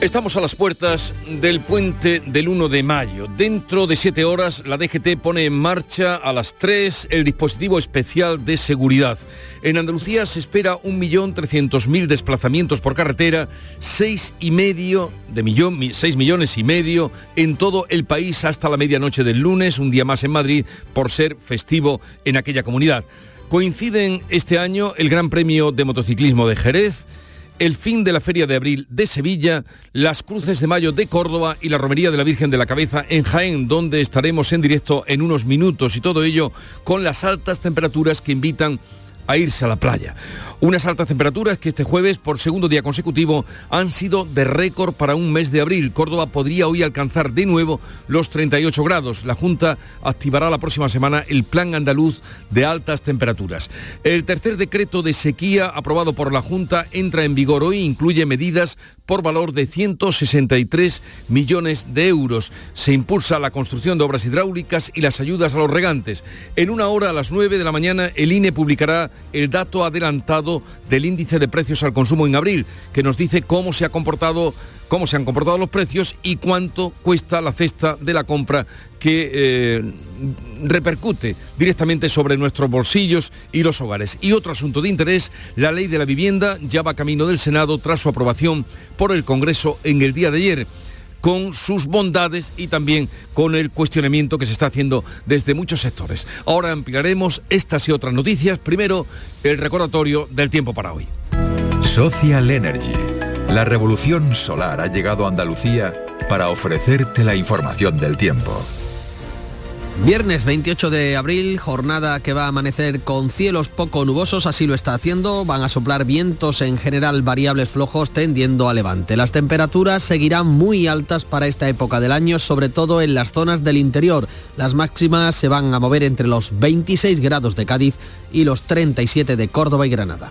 Estamos a las puertas del puente del 1 de mayo. Dentro de siete horas, la DGT pone en marcha a las 3 el dispositivo especial de seguridad. En Andalucía se espera 1.300.000 desplazamientos por carretera, 6 y medio de millón, 6 millones y medio en todo el país hasta la medianoche del lunes, un día más en Madrid, por ser festivo en aquella comunidad. Coinciden este año el Gran Premio de Motociclismo de Jerez, el fin de la Feria de Abril de Sevilla, las Cruces de Mayo de Córdoba y la Romería de la Virgen de la Cabeza en Jaén, donde estaremos en directo en unos minutos y todo ello con las altas temperaturas que invitan irse a la playa. Unas altas temperaturas que este jueves, por segundo día consecutivo, han sido de récord para un mes de abril. Córdoba podría hoy alcanzar de nuevo los 38 grados. La Junta activará la próxima semana el Plan Andaluz de Altas Temperaturas. El tercer decreto de sequía aprobado por la Junta entra en vigor hoy, incluye medidas por valor de 163 millones de euros. Se impulsa la construcción de obras hidráulicas y las ayudas a los regantes. En una hora a las 9 de la mañana el INE publicará el dato adelantado del índice de precios al consumo en abril, que nos dice cómo se ha comportado cómo se han comportado los precios y cuánto cuesta la cesta de la compra que eh, repercute directamente sobre nuestros bolsillos y los hogares. Y otro asunto de interés, la ley de la vivienda ya va camino del Senado tras su aprobación por el Congreso en el día de ayer con sus bondades y también con el cuestionamiento que se está haciendo desde muchos sectores. Ahora ampliaremos estas y otras noticias. Primero, el recordatorio del tiempo para hoy. Social Energy. La revolución solar ha llegado a Andalucía para ofrecerte la información del tiempo. Viernes 28 de abril, jornada que va a amanecer con cielos poco nubosos, así lo está haciendo. Van a soplar vientos en general variables flojos tendiendo a levante. Las temperaturas seguirán muy altas para esta época del año, sobre todo en las zonas del interior. Las máximas se van a mover entre los 26 grados de Cádiz y los 37 de Córdoba y Granada.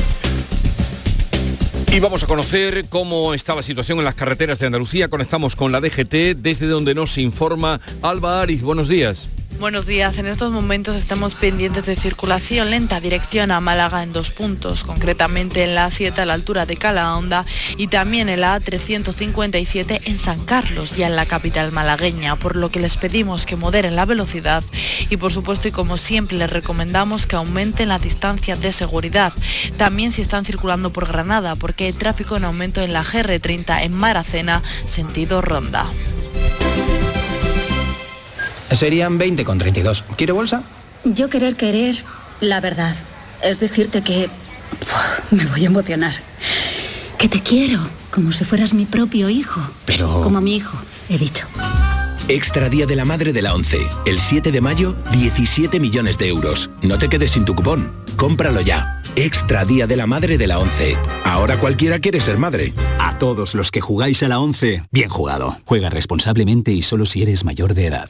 Y vamos a conocer cómo está la situación en las carreteras de Andalucía. Conectamos con la DGT, desde donde nos informa Alba Ariz. Buenos días. Buenos días. En estos momentos estamos pendientes de circulación lenta dirección a Málaga en dos puntos, concretamente en la A7 a la altura de Calahonda y también en la A357 en San Carlos, ya en la capital malagueña, por lo que les pedimos que moderen la velocidad y por supuesto y como siempre les recomendamos que aumenten la distancia de seguridad. También si están circulando por Granada, porque hay tráfico en aumento en la GR30 en Maracena, sentido Ronda. Serían 20 con 32. ¿Quiere bolsa? Yo querer querer, la verdad. Es decirte que... me voy a emocionar. Que te quiero, como si fueras mi propio hijo. Pero... Como mi hijo, he dicho. Extra Día de la Madre de la 11. El 7 de mayo, 17 millones de euros. No te quedes sin tu cupón. Cómpralo ya. Extra Día de la Madre de la 11. Ahora cualquiera quiere ser madre. A todos los que jugáis a la 11, bien jugado. Juega responsablemente y solo si eres mayor de edad.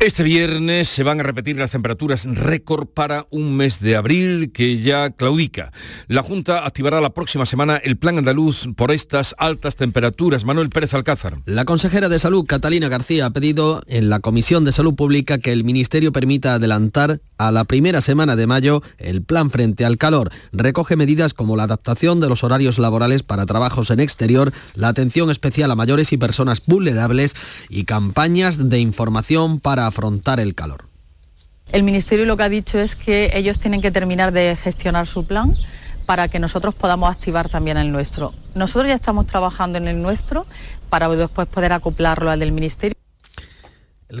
Este viernes se van a repetir las temperaturas récord para un mes de abril que ya claudica. La Junta activará la próxima semana el plan andaluz por estas altas temperaturas. Manuel Pérez Alcázar. La consejera de Salud, Catalina García, ha pedido en la Comisión de Salud Pública que el Ministerio permita adelantar a la primera semana de mayo el plan frente al calor. Recoge medidas como la adaptación de los horarios laborales para trabajos en exterior, la atención especial a mayores y personas vulnerables y campañas de información para afrontar el calor. El Ministerio lo que ha dicho es que ellos tienen que terminar de gestionar su plan para que nosotros podamos activar también el nuestro. Nosotros ya estamos trabajando en el nuestro para después poder acoplarlo al del Ministerio.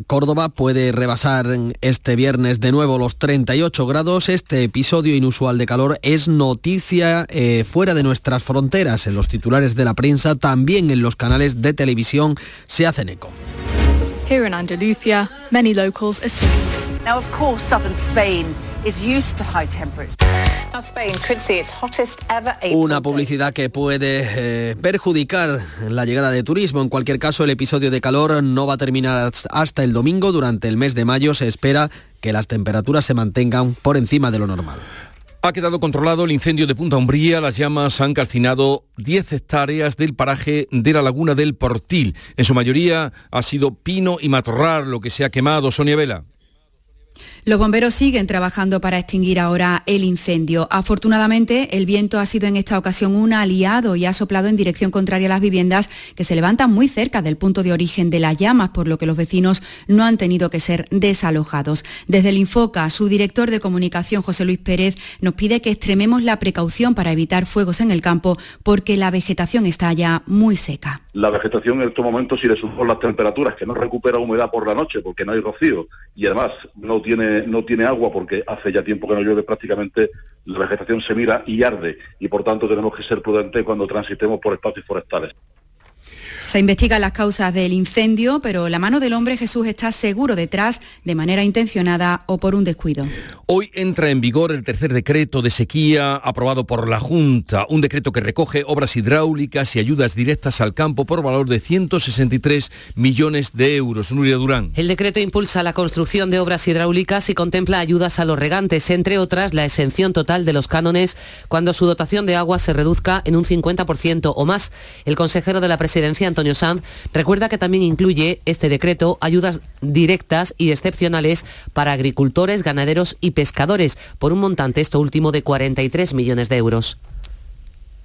Córdoba puede rebasar este viernes de nuevo los 38 grados. Este episodio inusual de calor es noticia eh, fuera de nuestras fronteras. En los titulares de la prensa, también en los canales de televisión se hacen eco. Here in Andalusia, many locals are Now, of course, southern Spain is used to high temperatures. Una publicidad que puede eh, perjudicar la llegada de turismo. En cualquier caso, el episodio de calor no va a terminar hasta el domingo. Durante el mes de mayo se espera que las temperaturas se mantengan por encima de lo normal. Ha quedado controlado el incendio de Punta Umbría. Las llamas han calcinado 10 hectáreas del paraje de la laguna del Portil. En su mayoría ha sido pino y matorral lo que se ha quemado. Sonia Vela. Los bomberos siguen trabajando para extinguir ahora el incendio. Afortunadamente, el viento ha sido en esta ocasión un aliado y ha soplado en dirección contraria a las viviendas que se levantan muy cerca del punto de origen de las llamas, por lo que los vecinos no han tenido que ser desalojados. Desde el Infoca, su director de comunicación, José Luis Pérez, nos pide que extrememos la precaución para evitar fuegos en el campo porque la vegetación está ya muy seca. La vegetación en estos momentos, si le sumamos las temperaturas, que no recupera humedad por la noche porque no hay rocío y además no tiene no tiene agua porque hace ya tiempo que no llueve prácticamente, la vegetación se mira y arde y por tanto tenemos que ser prudentes cuando transitemos por espacios forestales. Se investigan las causas del incendio, pero la mano del hombre Jesús está seguro detrás de manera intencionada o por un descuido. Hoy entra en vigor el tercer decreto de sequía aprobado por la Junta, un decreto que recoge obras hidráulicas y ayudas directas al campo por valor de 163 millones de euros. Nuria Durán. El decreto impulsa la construcción de obras hidráulicas y contempla ayudas a los regantes, entre otras la exención total de los cánones cuando su dotación de agua se reduzca en un 50% o más. El consejero de la presidencia, Antonio Sanz, recuerda que también incluye este decreto ayudas directas y excepcionales para agricultores, ganaderos y pescadores, por un montante esto último de 43 millones de euros.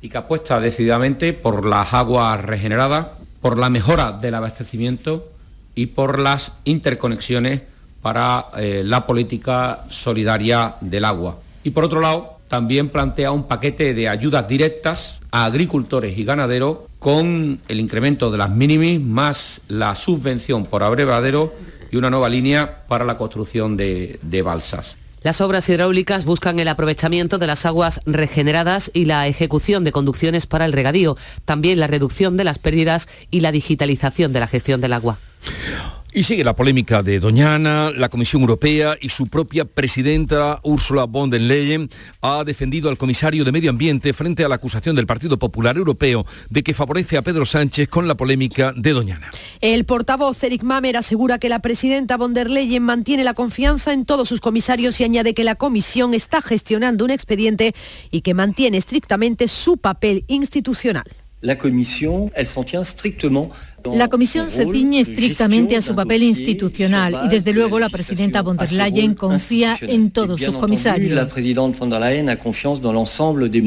Y que apuesta decididamente por las aguas regeneradas, por la mejora del abastecimiento y por las interconexiones para eh, la política solidaria del agua. Y por otro lado, también plantea un paquete de ayudas directas a agricultores y ganaderos con el incremento de las mínimas más la subvención por abrevadero y una nueva línea para la construcción de, de balsas. Las obras hidráulicas buscan el aprovechamiento de las aguas regeneradas y la ejecución de conducciones para el regadío, también la reducción de las pérdidas y la digitalización de la gestión del agua. Y sigue la polémica de Doñana, la Comisión Europea y su propia presidenta Ursula von der Leyen ha defendido al comisario de Medio Ambiente frente a la acusación del Partido Popular Europeo de que favorece a Pedro Sánchez con la polémica de Doñana. El portavoz Eric Mamer asegura que la presidenta von der Leyen mantiene la confianza en todos sus comisarios y añade que la Comisión está gestionando un expediente y que mantiene estrictamente su papel institucional. La Comisión, elle s'en tient strictement la Comisión se ciñe estrictamente a su papel institucional y desde luego la presidenta von der Leyen confía en todos sus comisarios.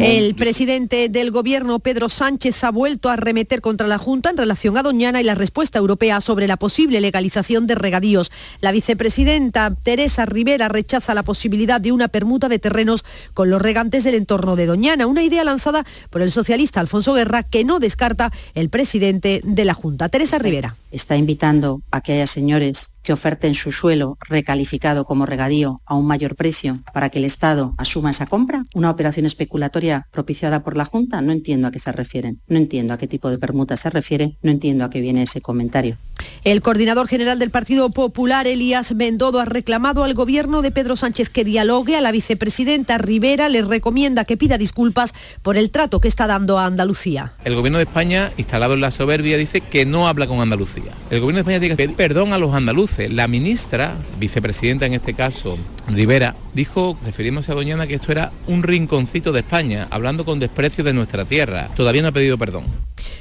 El presidente del gobierno, Pedro Sánchez, ha vuelto a remeter contra la Junta en relación a Doñana y la respuesta europea sobre la posible legalización de regadíos. La vicepresidenta Teresa Rivera rechaza la posibilidad de una permuta de terrenos con los regantes del entorno de Doñana, una idea lanzada por el socialista Alfonso Guerra que no descarta el presidente de la Junta. Teresa Rivera. Está invitando a que haya señores que oferten su suelo recalificado como regadío a un mayor precio para que el Estado asuma esa compra? ¿Una operación especulatoria propiciada por la Junta? No entiendo a qué se refieren, no entiendo a qué tipo de permuta se refiere, no entiendo a qué viene ese comentario. El coordinador general del Partido Popular, Elías Mendodo, ha reclamado al gobierno de Pedro Sánchez que dialogue. A la vicepresidenta Rivera le recomienda que pida disculpas por el trato que está dando a Andalucía. El gobierno de España, instalado en la soberbia, dice que no habla con Andalucía. El gobierno de España tiene que pedir perdón a los andaluces la ministra, vicepresidenta en este caso, Rivera, dijo, refiriéndose a Doñana, que esto era un rinconcito de España, hablando con desprecio de nuestra tierra. Todavía no ha pedido perdón.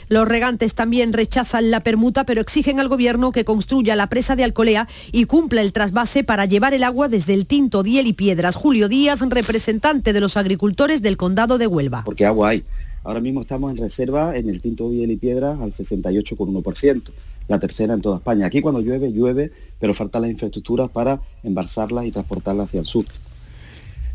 Los regantes también rechazan la permuta, pero exigen al gobierno que construya la presa de Alcolea y cumpla el trasvase para llevar el agua desde el Tinto, Diel y Piedras. Julio Díaz, representante de los agricultores del condado de Huelva. Porque agua hay. Ahora mismo estamos en reserva en el Tinto, Diel y Piedras al 68,1% la tercera en toda España. Aquí cuando llueve, llueve, pero faltan las infraestructuras para embalsarlas y transportarlas hacia el sur.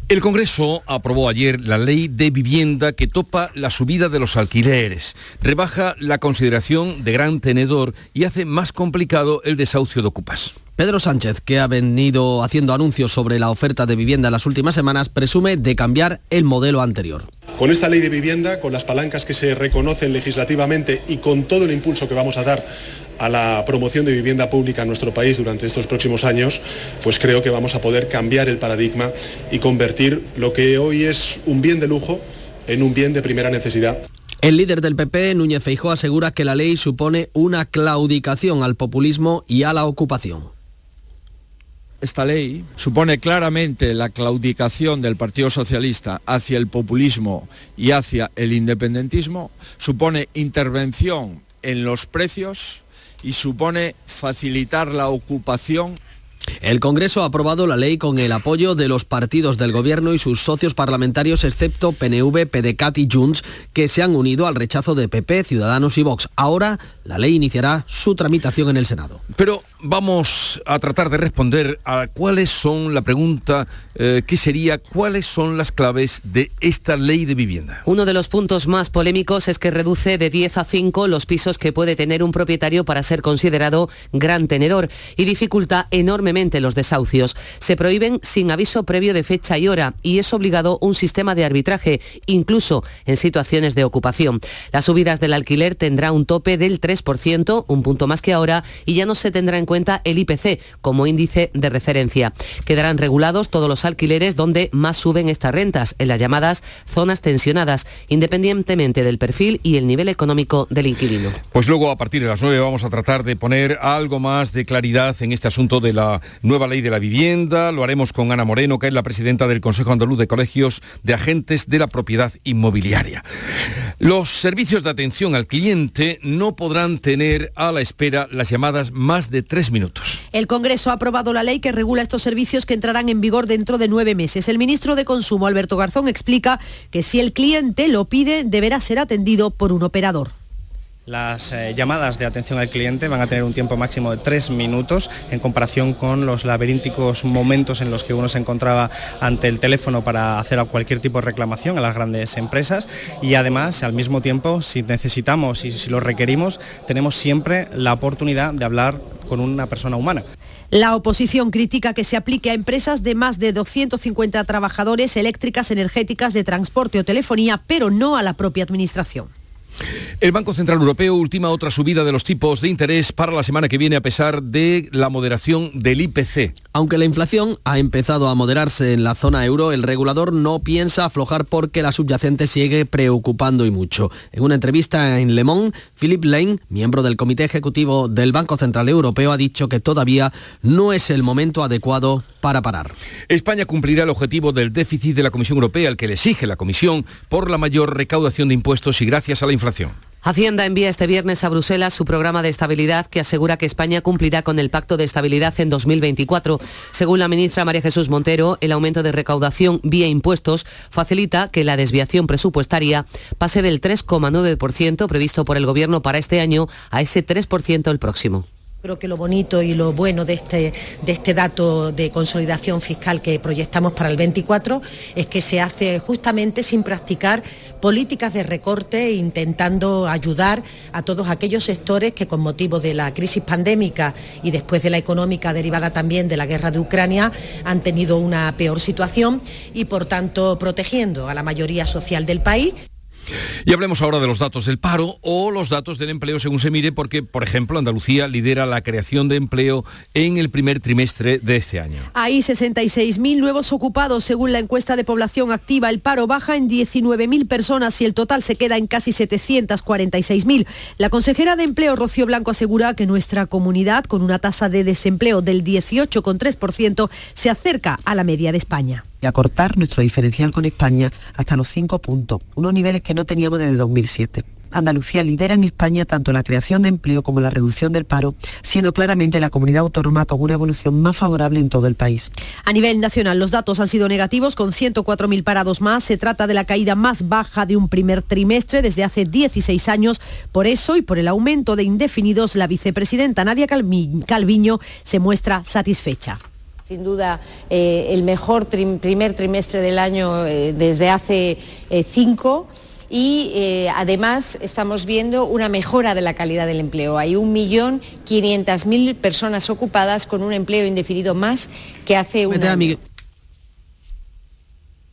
El Congreso aprobó ayer la ley de vivienda que topa la subida de los alquileres, rebaja la consideración de gran tenedor y hace más complicado el desahucio de ocupas. Pedro Sánchez, que ha venido haciendo anuncios sobre la oferta de vivienda en las últimas semanas, presume de cambiar el modelo anterior. Con esta ley de vivienda, con las palancas que se reconocen legislativamente y con todo el impulso que vamos a dar a la promoción de vivienda pública en nuestro país durante estos próximos años, pues creo que vamos a poder cambiar el paradigma y convertir lo que hoy es un bien de lujo en un bien de primera necesidad. El líder del PP, Núñez Feijó, asegura que la ley supone una claudicación al populismo y a la ocupación. Esta ley supone claramente la claudicación del Partido Socialista hacia el populismo y hacia el independentismo, supone intervención en los precios y supone facilitar la ocupación el Congreso ha aprobado la ley con el apoyo de los partidos del Gobierno y sus socios parlamentarios, excepto PNV, PDCAT y Junts, que se han unido al rechazo de PP, Ciudadanos y Vox. Ahora la ley iniciará su tramitación en el Senado. Pero vamos a tratar de responder a cuáles son la pregunta eh, que sería cuáles son las claves de esta ley de vivienda. Uno de los puntos más polémicos es que reduce de 10 a 5 los pisos que puede tener un propietario para ser considerado gran tenedor y dificulta enormemente los desahucios. Se prohíben sin aviso previo de fecha y hora y es obligado un sistema de arbitraje, incluso en situaciones de ocupación. Las subidas del alquiler tendrá un tope del 3 3%, un punto más que ahora, y ya no se tendrá en cuenta el IPC como índice de referencia. Quedarán regulados todos los alquileres donde más suben estas rentas, en las llamadas zonas tensionadas, independientemente del perfil y el nivel económico del inquilino. Pues luego a partir de las 9 vamos a tratar de poner algo más de claridad en este asunto de la nueva ley de la vivienda. Lo haremos con Ana Moreno, que es la presidenta del Consejo Andaluz de Colegios de Agentes de la Propiedad Inmobiliaria. Los servicios de atención al cliente no podrán tener a la espera las llamadas más de tres minutos. El Congreso ha aprobado la ley que regula estos servicios que entrarán en vigor dentro de nueve meses. El ministro de Consumo, Alberto Garzón, explica que si el cliente lo pide, deberá ser atendido por un operador. Las eh, llamadas de atención al cliente van a tener un tiempo máximo de tres minutos en comparación con los laberínticos momentos en los que uno se encontraba ante el teléfono para hacer cualquier tipo de reclamación a las grandes empresas y además al mismo tiempo si necesitamos y si lo requerimos tenemos siempre la oportunidad de hablar con una persona humana. La oposición critica que se aplique a empresas de más de 250 trabajadores eléctricas, energéticas, de transporte o telefonía, pero no a la propia Administración. El Banco Central Europeo ultima otra subida de los tipos de interés para la semana que viene a pesar de la moderación del IPC. Aunque la inflación ha empezado a moderarse en la zona euro, el regulador no piensa aflojar porque la subyacente sigue preocupando y mucho. En una entrevista en Le Monde, Philip Lane, miembro del Comité Ejecutivo del Banco Central Europeo, ha dicho que todavía no es el momento adecuado para parar. España cumplirá el objetivo del déficit de la Comisión Europea, al que le exige la Comisión por la mayor recaudación de impuestos y gracias a la inflación. Hacienda envía este viernes a Bruselas su programa de estabilidad que asegura que España cumplirá con el Pacto de Estabilidad en 2024. Según la ministra María Jesús Montero, el aumento de recaudación vía impuestos facilita que la desviación presupuestaria pase del 3,9% previsto por el Gobierno para este año a ese 3% el próximo. Creo que lo bonito y lo bueno de este, de este dato de consolidación fiscal que proyectamos para el 24 es que se hace justamente sin practicar políticas de recorte, intentando ayudar a todos aquellos sectores que con motivo de la crisis pandémica y después de la económica derivada también de la guerra de Ucrania han tenido una peor situación y por tanto protegiendo a la mayoría social del país. Y hablemos ahora de los datos del paro o los datos del empleo según se mire, porque, por ejemplo, Andalucía lidera la creación de empleo en el primer trimestre de este año. Hay 66.000 nuevos ocupados según la encuesta de población activa. El paro baja en 19.000 personas y el total se queda en casi 746.000. La consejera de Empleo, Rocío Blanco, asegura que nuestra comunidad, con una tasa de desempleo del 18,3%, se acerca a la media de España y acortar nuestro diferencial con España hasta los 5 puntos, unos niveles que no teníamos desde 2007. Andalucía lidera en España tanto la creación de empleo como la reducción del paro, siendo claramente la comunidad autónoma con una evolución más favorable en todo el país. A nivel nacional, los datos han sido negativos, con 104.000 parados más. Se trata de la caída más baja de un primer trimestre desde hace 16 años. Por eso y por el aumento de indefinidos, la vicepresidenta Nadia Calviño se muestra satisfecha sin duda eh, el mejor primer trimestre del año eh, desde hace eh, cinco y eh, además estamos viendo una mejora de la calidad del empleo. Hay 1.500.000 personas ocupadas con un empleo indefinido más que hace un año.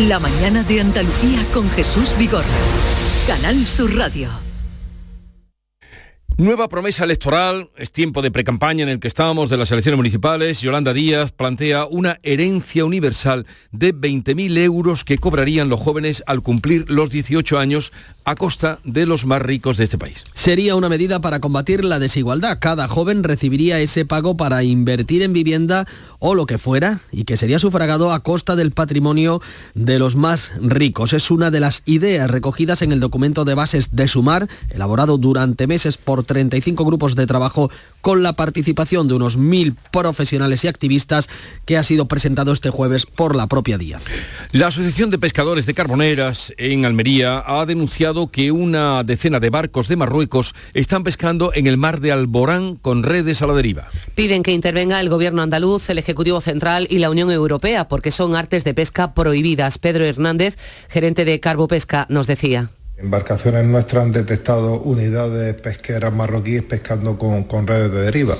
La mañana de Andalucía con Jesús Vigorra. Canal Sur Radio. Nueva promesa electoral, es tiempo de precampaña en el que estamos de las elecciones municipales. Yolanda Díaz plantea una herencia universal de 20.000 euros que cobrarían los jóvenes al cumplir los 18 años a costa de los más ricos de este país. Sería una medida para combatir la desigualdad. Cada joven recibiría ese pago para invertir en vivienda o lo que fuera y que sería sufragado a costa del patrimonio de los más ricos. Es una de las ideas recogidas en el documento de bases de Sumar, elaborado durante meses por 35 grupos de trabajo con la participación de unos mil profesionales y activistas que ha sido presentado este jueves por la propia Díaz. La Asociación de Pescadores de Carboneras en Almería ha denunciado que una decena de barcos de Marruecos están pescando en el mar de Alborán con redes a la deriva. Piden que intervenga el gobierno andaluz, el Ejecutivo Central y la Unión Europea porque son artes de pesca prohibidas. Pedro Hernández, gerente de Carbopesca, nos decía. Embarcaciones nuestras han detectado unidades pesqueras marroquíes pescando con, redes de deriva.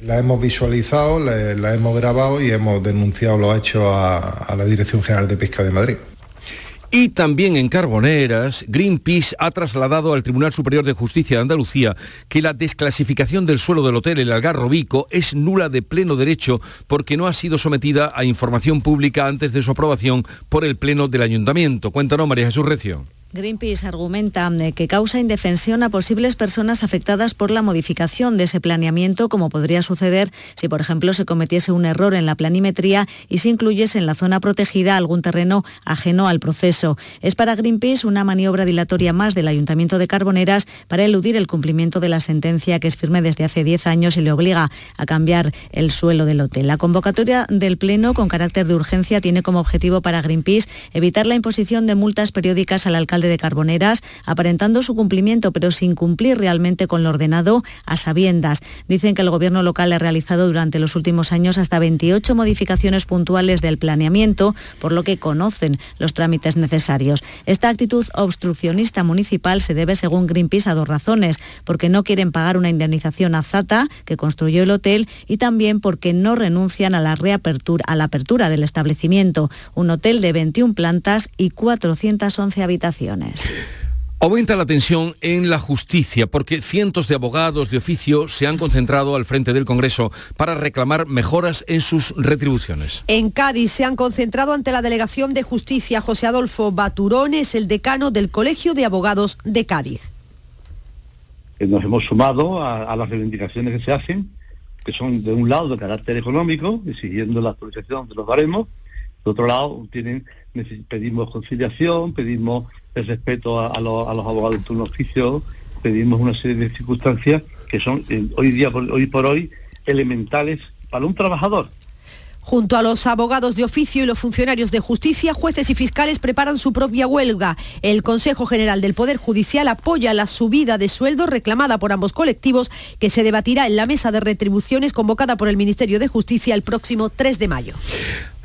La hemos visualizado, la, hemos grabado y hemos denunciado los hechos a, la Dirección General de Pesca de Madrid. Y también en Carboneras, Greenpeace ha trasladado al Tribunal Superior de Justicia de Andalucía que la desclasificación del suelo del hotel El Algarrobico es nula de pleno derecho porque no ha sido sometida a información pública antes de su aprobación por el Pleno del Ayuntamiento. Cuéntanos, María Jesús Recio. Greenpeace argumenta eh, que causa indefensión a posibles personas afectadas por la modificación de ese planeamiento, como podría suceder si, por ejemplo, se cometiese un error en la planimetría y se incluyese en la zona protegida algún terreno ajeno al proceso. Es para Greenpeace una maniobra dilatoria más del Ayuntamiento de Carboneras para eludir el cumplimiento de la sentencia que es firme desde hace 10 años y le obliga a cambiar el suelo del hotel. La convocatoria del Pleno con carácter de urgencia tiene como objetivo para Greenpeace evitar la imposición de multas periódicas al alcalde de Carboneras, aparentando su cumplimiento, pero sin cumplir realmente con lo ordenado a sabiendas. Dicen que el gobierno local ha realizado durante los últimos años hasta 28 modificaciones puntuales del planeamiento, por lo que conocen los trámites necesarios. Esta actitud obstruccionista municipal se debe, según Greenpeace, a dos razones, porque no quieren pagar una indemnización a Zata, que construyó el hotel, y también porque no renuncian a la reapertura, a la apertura del establecimiento, un hotel de 21 plantas y 411 habitaciones. Aumenta la tensión en la justicia porque cientos de abogados de oficio se han concentrado al frente del Congreso para reclamar mejoras en sus retribuciones. En Cádiz se han concentrado ante la Delegación de Justicia. José Adolfo Baturón es el decano del Colegio de Abogados de Cádiz. Eh, nos hemos sumado a, las reivindicaciones que se hacen, que son de un lado de carácter económico, exigiendo la actualización de los baremos, de otro lado tienen, pedimos conciliación, pedimos el respeto a, los, abogados de turno oficio, pedimos una serie de circunstancias que son eh, hoy día, hoy por hoy, elementales para un trabajador. Junto a los abogados de oficio y los funcionarios de justicia, jueces y fiscales preparan su propia huelga. El Consejo General del Poder Judicial apoya la subida de sueldo reclamada por ambos colectivos que se debatirá en la mesa de retribuciones convocada por el Ministerio de Justicia el próximo 3 de mayo.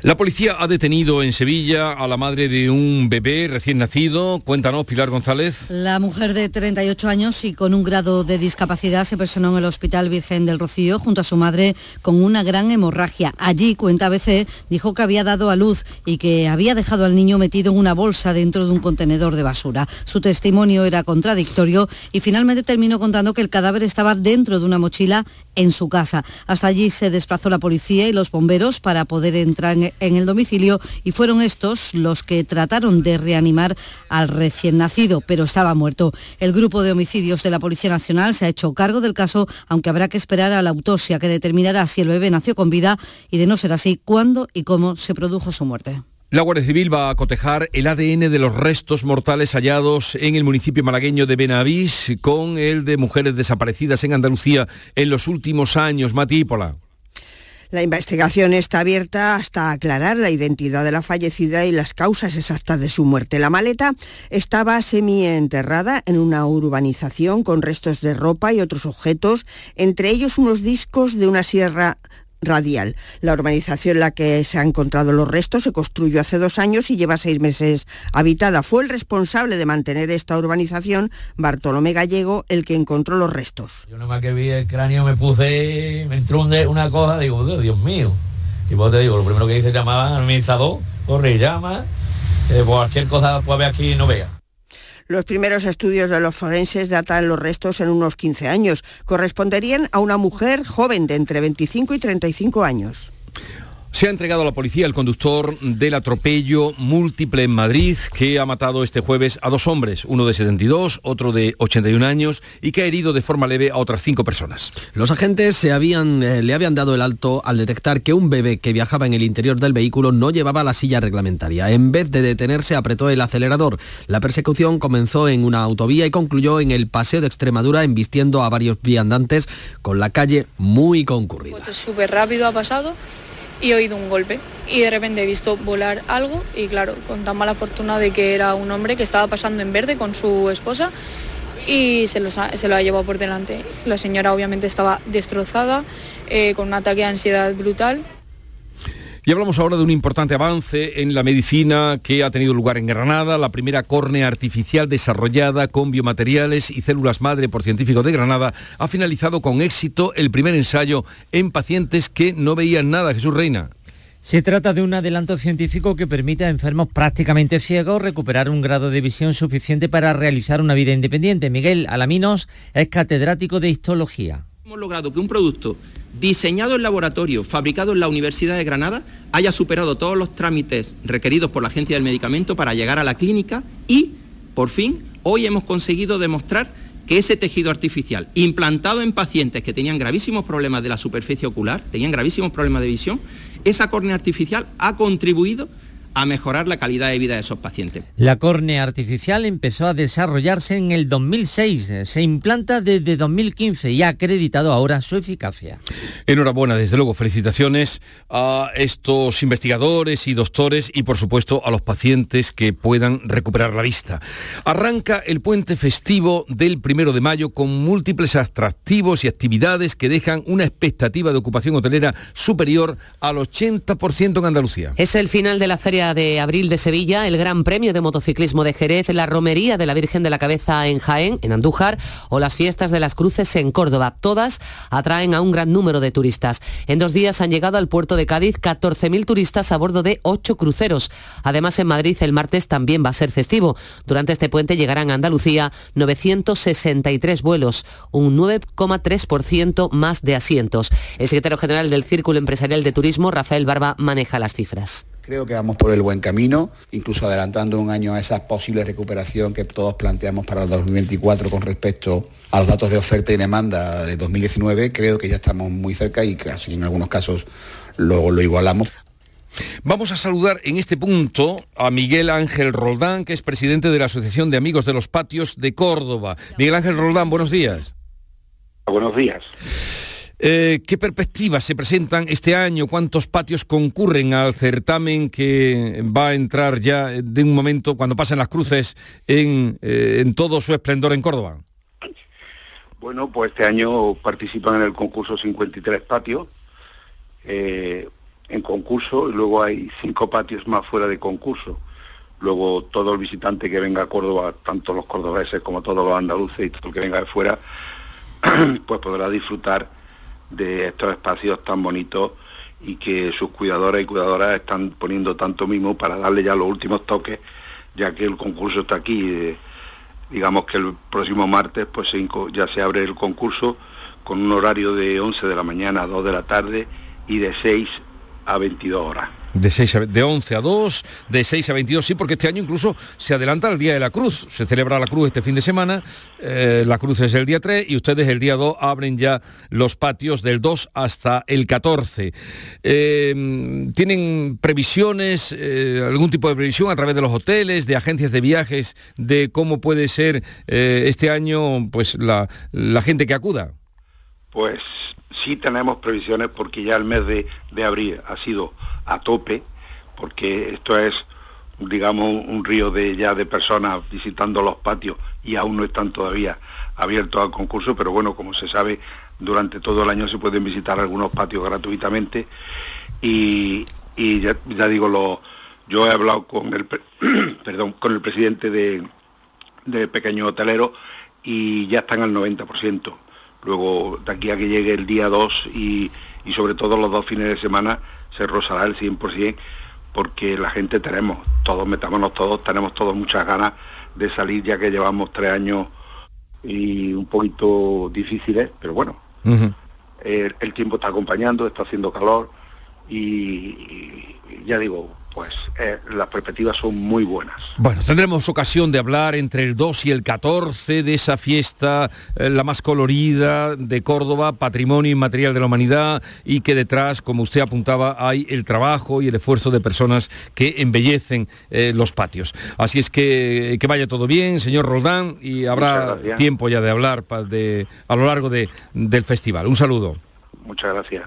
La policía ha detenido en Sevilla a la madre de un bebé recién nacido. Cuéntanos, Pilar González. La mujer de 38 años y con un grado de discapacidad se personó en el Hospital Virgen del Rocío junto a su madre con una gran hemorragia. Allí, cuenta ABC, dijo que había dado a luz y que había dejado al niño metido en una bolsa dentro de un contenedor de basura. Su testimonio era contradictorio y finalmente terminó contando que el cadáver estaba dentro de una mochila en su casa. Hasta allí se desplazó la policía y los bomberos para poder entrar en en el domicilio y fueron estos los que trataron de reanimar al recién nacido, pero estaba muerto. El grupo de homicidios de la Policía Nacional se ha hecho cargo del caso, aunque habrá que esperar a la autopsia que determinará si el bebé nació con vida y de no ser así, cuándo y cómo se produjo su muerte. La Guardia Civil va a cotejar el ADN de los restos mortales hallados en el municipio malagueño de Benavís con el de mujeres desaparecidas en Andalucía en los últimos años. Matípola. La investigación está abierta hasta aclarar la identidad de la fallecida y las causas exactas de su muerte. La maleta estaba semi-enterrada en una urbanización con restos de ropa y otros objetos, entre ellos unos discos de una sierra radial. La urbanización en la que se han encontrado los restos se construyó hace dos años y lleva seis meses habitada. Fue el responsable de mantener esta urbanización, Bartolomé Gallego, el que encontró los restos. Yo más que vi el cráneo me puse, me entró una cosa, digo, Dios mío. Y vos te digo, lo primero que hice llamaba al administrador, corre llama, eh, cualquier cosa puede ver aquí no vea. Los primeros estudios de los forenses datan los restos en unos 15 años. Corresponderían a una mujer joven de entre 25 y 35 años. Se ha entregado a la policía el conductor del atropello múltiple en Madrid que ha matado este jueves a dos hombres, uno de 72, otro de 81 años y que ha herido de forma leve a otras cinco personas. Los agentes se habían, eh, le habían dado el alto al detectar que un bebé que viajaba en el interior del vehículo no llevaba la silla reglamentaria. En vez de detenerse apretó el acelerador. La persecución comenzó en una autovía y concluyó en el paseo de Extremadura embistiendo a varios viandantes con la calle muy concurrida. Súper rápido ha pasado y he oído un golpe y de repente he visto volar algo y claro, con tan mala fortuna de que era un hombre que estaba pasando en verde con su esposa y se, se lo ha llevado por delante. La señora obviamente estaba destrozada, eh, con un ataque de ansiedad brutal y hablamos ahora de un importante avance en la medicina que ha tenido lugar en Granada, la primera córnea artificial desarrollada con biomateriales y células madre por científicos de Granada ha finalizado con éxito el primer ensayo en pacientes que no veían nada. Jesús Reina. Se trata de un adelanto científico que permite a enfermos prácticamente ciegos recuperar un grado de visión suficiente para realizar una vida independiente. Miguel Alaminos es catedrático de histología. Hemos logrado que un producto diseñado en laboratorio, fabricado en la Universidad de Granada, haya superado todos los trámites requeridos por la Agencia del Medicamento para llegar a la clínica y, por fin, hoy hemos conseguido demostrar que ese tejido artificial, implantado en pacientes que tenían gravísimos problemas de la superficie ocular, tenían gravísimos problemas de visión, esa córnea artificial ha contribuido a mejorar la calidad de vida de esos pacientes. La córnea artificial empezó a desarrollarse en el 2006, se implanta desde 2015 y ha acreditado ahora su eficacia. Enhorabuena, desde luego, felicitaciones a estos investigadores y doctores y por supuesto a los pacientes que puedan recuperar la vista. Arranca el puente festivo del primero de mayo con múltiples atractivos y actividades que dejan una expectativa de ocupación hotelera superior al 80% en Andalucía. Es el final de la feria de Abril de Sevilla, el Gran Premio de Motociclismo de Jerez, la Romería de la Virgen de la Cabeza en Jaén, en Andújar, o las fiestas de las Cruces en Córdoba. Todas atraen a un gran número de turistas. En dos días han llegado al puerto de Cádiz 14.000 turistas a bordo de ocho cruceros. Además, en Madrid el martes también va a ser festivo. Durante este puente llegarán a Andalucía 963 vuelos, un 9,3% más de asientos. El secretario general del Círculo Empresarial de Turismo, Rafael Barba, maneja las cifras. Creo que vamos por el buen camino, incluso adelantando un año a esa posible recuperación que todos planteamos para el 2024 con respecto a los datos de oferta y demanda de 2019. Creo que ya estamos muy cerca y casi en algunos casos lo, lo igualamos. Vamos a saludar en este punto a Miguel Ángel Roldán, que es presidente de la Asociación de Amigos de los Patios de Córdoba. Miguel Ángel Roldán, buenos días. Buenos días. Eh, ¿Qué perspectivas se presentan este año? ¿Cuántos patios concurren al certamen que va a entrar ya de un momento, cuando pasen las cruces, en, eh, todo su esplendor en Córdoba? Bueno, pues este año participan en el concurso 53 patios eh, en concurso y luego hay cinco patios más fuera de concurso. Luego todo el visitante que venga a Córdoba, tanto los cordobeses como todos los andaluces y todo el que venga de fuera, pues podrá disfrutar de estos espacios tan bonitos y que sus cuidadoras y cuidadoras están poniendo tanto mimo para darle ya los últimos toques, ya que el concurso está aquí. Eh, digamos que el próximo martes pues ya se abre el concurso con un horario de 11 de la mañana a 2 de la tarde y de 6 a 22 horas. De, 6 a, de 11 a 2, de 6 a 22, sí, porque este año incluso se adelanta el Día de la Cruz. Se celebra la Cruz este fin de semana, eh, la Cruz es el día 3 y ustedes el día 2 abren ya los patios del 2 hasta el 14. Eh, ¿Tienen previsiones, eh, algún tipo de previsión a través de los hoteles, de agencias de viajes, de cómo puede ser eh, este año pues la, la gente que acuda? Pues sí tenemos previsiones porque ya el mes de, de abril ha sido a tope, porque esto es, digamos, un río de ya de personas visitando los patios y aún no están todavía abiertos al concurso, pero bueno, como se sabe, durante todo el año se pueden visitar algunos patios gratuitamente y, ya, ya, digo, lo, yo he hablado con el, perdón, con el presidente de, de Pequeño Hotelero y ya están al 90%. Luego, de aquí a que llegue el día 2 y, y sobre todo los dos fines de semana, se rozará el 100% porque la gente tenemos, todos metámonos todos, tenemos todos muchas ganas de salir ya que llevamos tres años y un poquito difíciles, pero bueno, uh -huh. el, el, tiempo está acompañando, está haciendo calor y, y ya digo, pues eh, las perspectivas son muy buenas. Bueno, tendremos ocasión de hablar entre el 2 y el 14 de esa fiesta, eh, la más colorida de Córdoba, patrimonio inmaterial de la humanidad, y que detrás, como usted apuntaba, hay el trabajo y el esfuerzo de personas que embellecen eh, los patios. Así es que que vaya todo bien, señor Roldán, y habrá tiempo ya de hablar de, a lo largo de, del festival. Un saludo. Muchas gracias.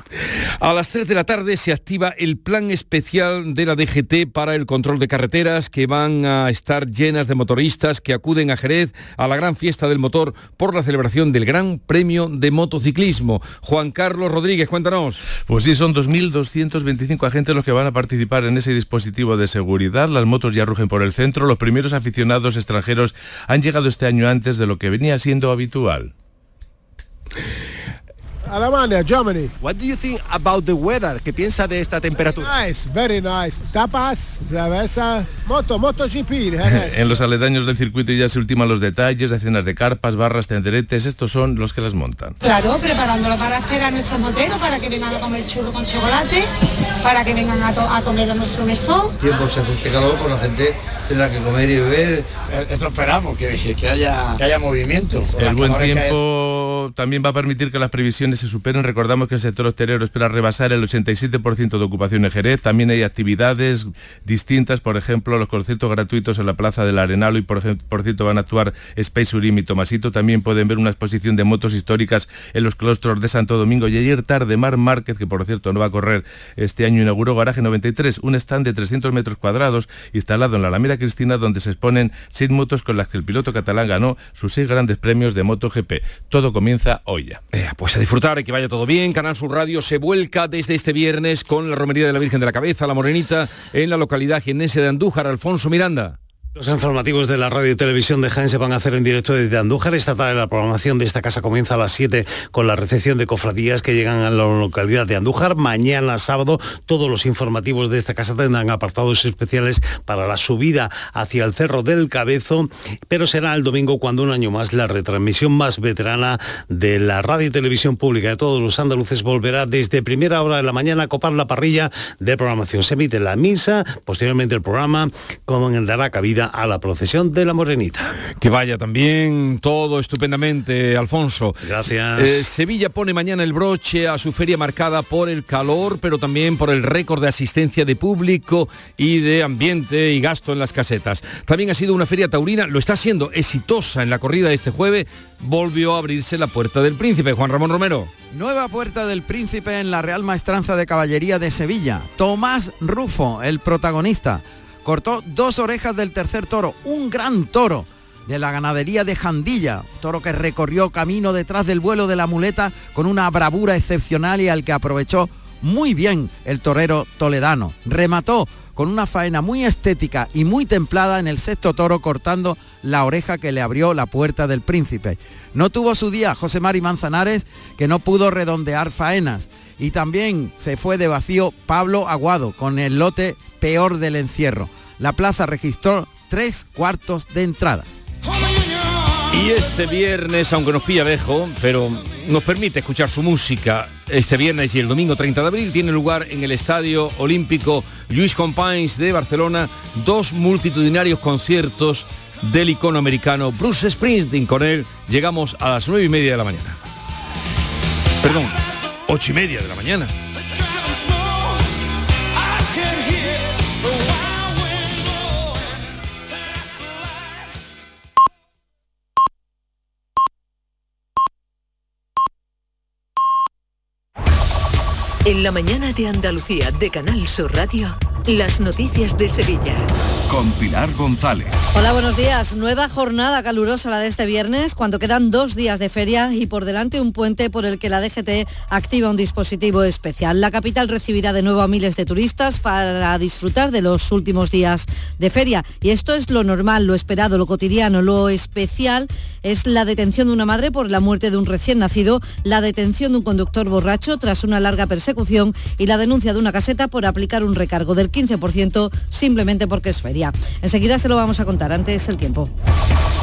A las 3 de la tarde se activa el plan especial de la DGT para el control de carreteras que van a estar llenas de motoristas que acuden a Jerez a la gran fiesta del motor por la celebración del Gran Premio de Motociclismo. Juan Carlos Rodríguez, cuéntanos. Pues sí, son 2.225 agentes los que van a participar en ese dispositivo de seguridad. Las motos ya rugen por el centro. Los primeros aficionados extranjeros han llegado este año antes de lo que venía siendo habitual. Alemania, Germany. What do you think about the weather? ¿Qué piensa de esta temperatura? Nice, very nice. Tapas, cerveza, moto, moto GP. en los aledaños del circuito ya se ultiman los detalles, decenas de carpas, barras, tenderetes, estos son los que las montan. Claro, preparándolo para esperar a nuestros moteros, para que vengan a comer churro con chocolate, para que vengan a, a comer a nuestro mesón. Tiempo se hace este calor, pues la gente tendrá que comer y beber. Esto esperamos, que, que, haya, que haya movimiento. El buen tiempo también va a permitir que las previsiones se superen. Recordamos que el sector hostelero espera rebasar el 87% de ocupación en Jerez. También hay actividades distintas, por ejemplo, los conciertos gratuitos en la Plaza del Arenalo y por, por cierto van a actuar Space Urim y Tomasito. También pueden ver una exposición de motos históricas en los claustros de Santo Domingo. Y ayer tarde Mar Márquez, que por cierto no va a correr este año, inauguró Garaje 93, un stand de 300 metros cuadrados instalado en la Alameda Cristina donde se exponen seis motos con las que el piloto catalán ganó sus seis grandes premios de MotoGP. Todo comienza hoy ya. Pues a disfrutar y que vaya todo bien. Canal Sur Radio se vuelca desde este viernes con la romería de la Virgen de la Cabeza, la Morenita, en la localidad jienense de Andújar. Alfonso Miranda. Los informativos de la radio y televisión de Jaén se van a hacer en directo desde Andújar. Esta tarde la programación de esta casa comienza a las 7 con la recepción de cofradías que llegan a la localidad de Andújar. Mañana sábado todos los informativos de esta casa tendrán apartados especiales para la subida hacia el Cerro del Cabezo, pero será el domingo cuando un año más la retransmisión más veterana de la radio y televisión pública de todos los andaluces volverá desde primera hora de la mañana a copar la parrilla de programación. Se emite la misa, posteriormente el programa, como dará cabida a la procesión de la Morenita. Que vaya también todo estupendamente, Alfonso. Gracias. Eh, Sevilla pone mañana el broche a su feria marcada por el calor, pero también por el récord de asistencia de público y de ambiente y gasto en las casetas. También ha sido una feria taurina, lo está siendo exitosa en la corrida de este jueves. Volvió a abrirse la puerta del príncipe, Juan Ramón Romero. Nueva puerta del príncipe en la Real Maestranza de Caballería de Sevilla. Tomás Rufo, el protagonista cortó dos orejas del tercer toro, un gran toro de la ganadería de Jandilla, toro que recorrió camino detrás del vuelo de la muleta con una bravura excepcional y al que aprovechó muy bien el torero toledano. Remató con una faena muy estética y muy templada en el sexto toro cortando la oreja que le abrió la puerta del príncipe. No tuvo su día José Mari Manzanares que no pudo redondear faenas y también se fue de vacío Pablo Aguado con el lote peor del encierro. La plaza registró tres cuartos de entrada. Y este viernes, aunque nos pilla lejos, pero nos permite escuchar su música este viernes y el domingo 30 de abril. Tiene lugar en el Estadio Olímpico Luis Companys de Barcelona dos multitudinarios conciertos del icono americano Bruce Springsteen. Con él llegamos a las nueve y media de la mañana. Perdón, ocho y media de la mañana. En la mañana de Andalucía de Canal Sur Radio, las noticias de Sevilla. Con Pilar González. Hola, buenos días. Nueva jornada calurosa la de este viernes, cuando quedan dos días de feria y por delante un puente por el que la DGT activa un dispositivo especial. La capital recibirá de nuevo a miles de turistas para disfrutar de los últimos días de feria. Y esto es lo normal, lo esperado, lo cotidiano. Lo especial es la detención de una madre por la muerte de un recién nacido, la detención de un conductor borracho tras una larga persecución y la denuncia de una caseta por aplicar un recargo del 15% simplemente porque es feria. Enseguida se lo vamos a contar, antes el tiempo.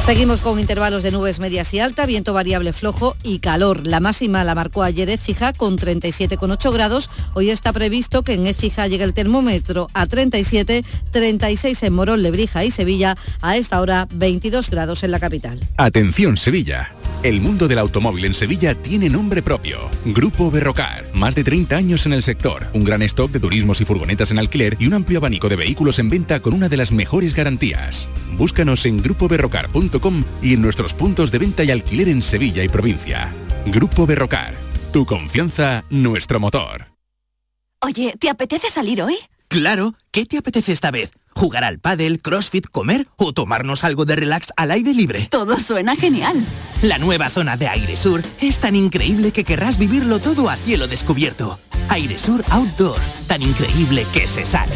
Seguimos con intervalos de nubes medias y alta, viento variable flojo y calor. La máxima la marcó ayer Écija con 37,8 grados. Hoy está previsto que en Écija llegue el termómetro a 37, 36 en Morón, Lebrija y Sevilla. A esta hora 22 grados en la capital. Atención Sevilla. El mundo del automóvil en Sevilla tiene nombre propio. Grupo Berrocar. Más de 30 años en el sector. Un gran stock de turismos y furgonetas en alquiler y un amplio abanico de vehículos en venta con una de las mejores garantías. Búscanos en grupoberrocar.com y en nuestros puntos de venta y alquiler en Sevilla y provincia. Grupo Berrocar. Tu confianza, nuestro motor. Oye, ¿te apetece salir hoy? Claro, ¿qué te apetece esta vez? ¿Jugar al pádel, crossfit, comer o tomarnos algo de relax al aire libre? Todo suena genial. La nueva zona de Aire Sur es tan increíble que querrás vivirlo todo a cielo descubierto. Aire Sur Outdoor, tan increíble que se sale.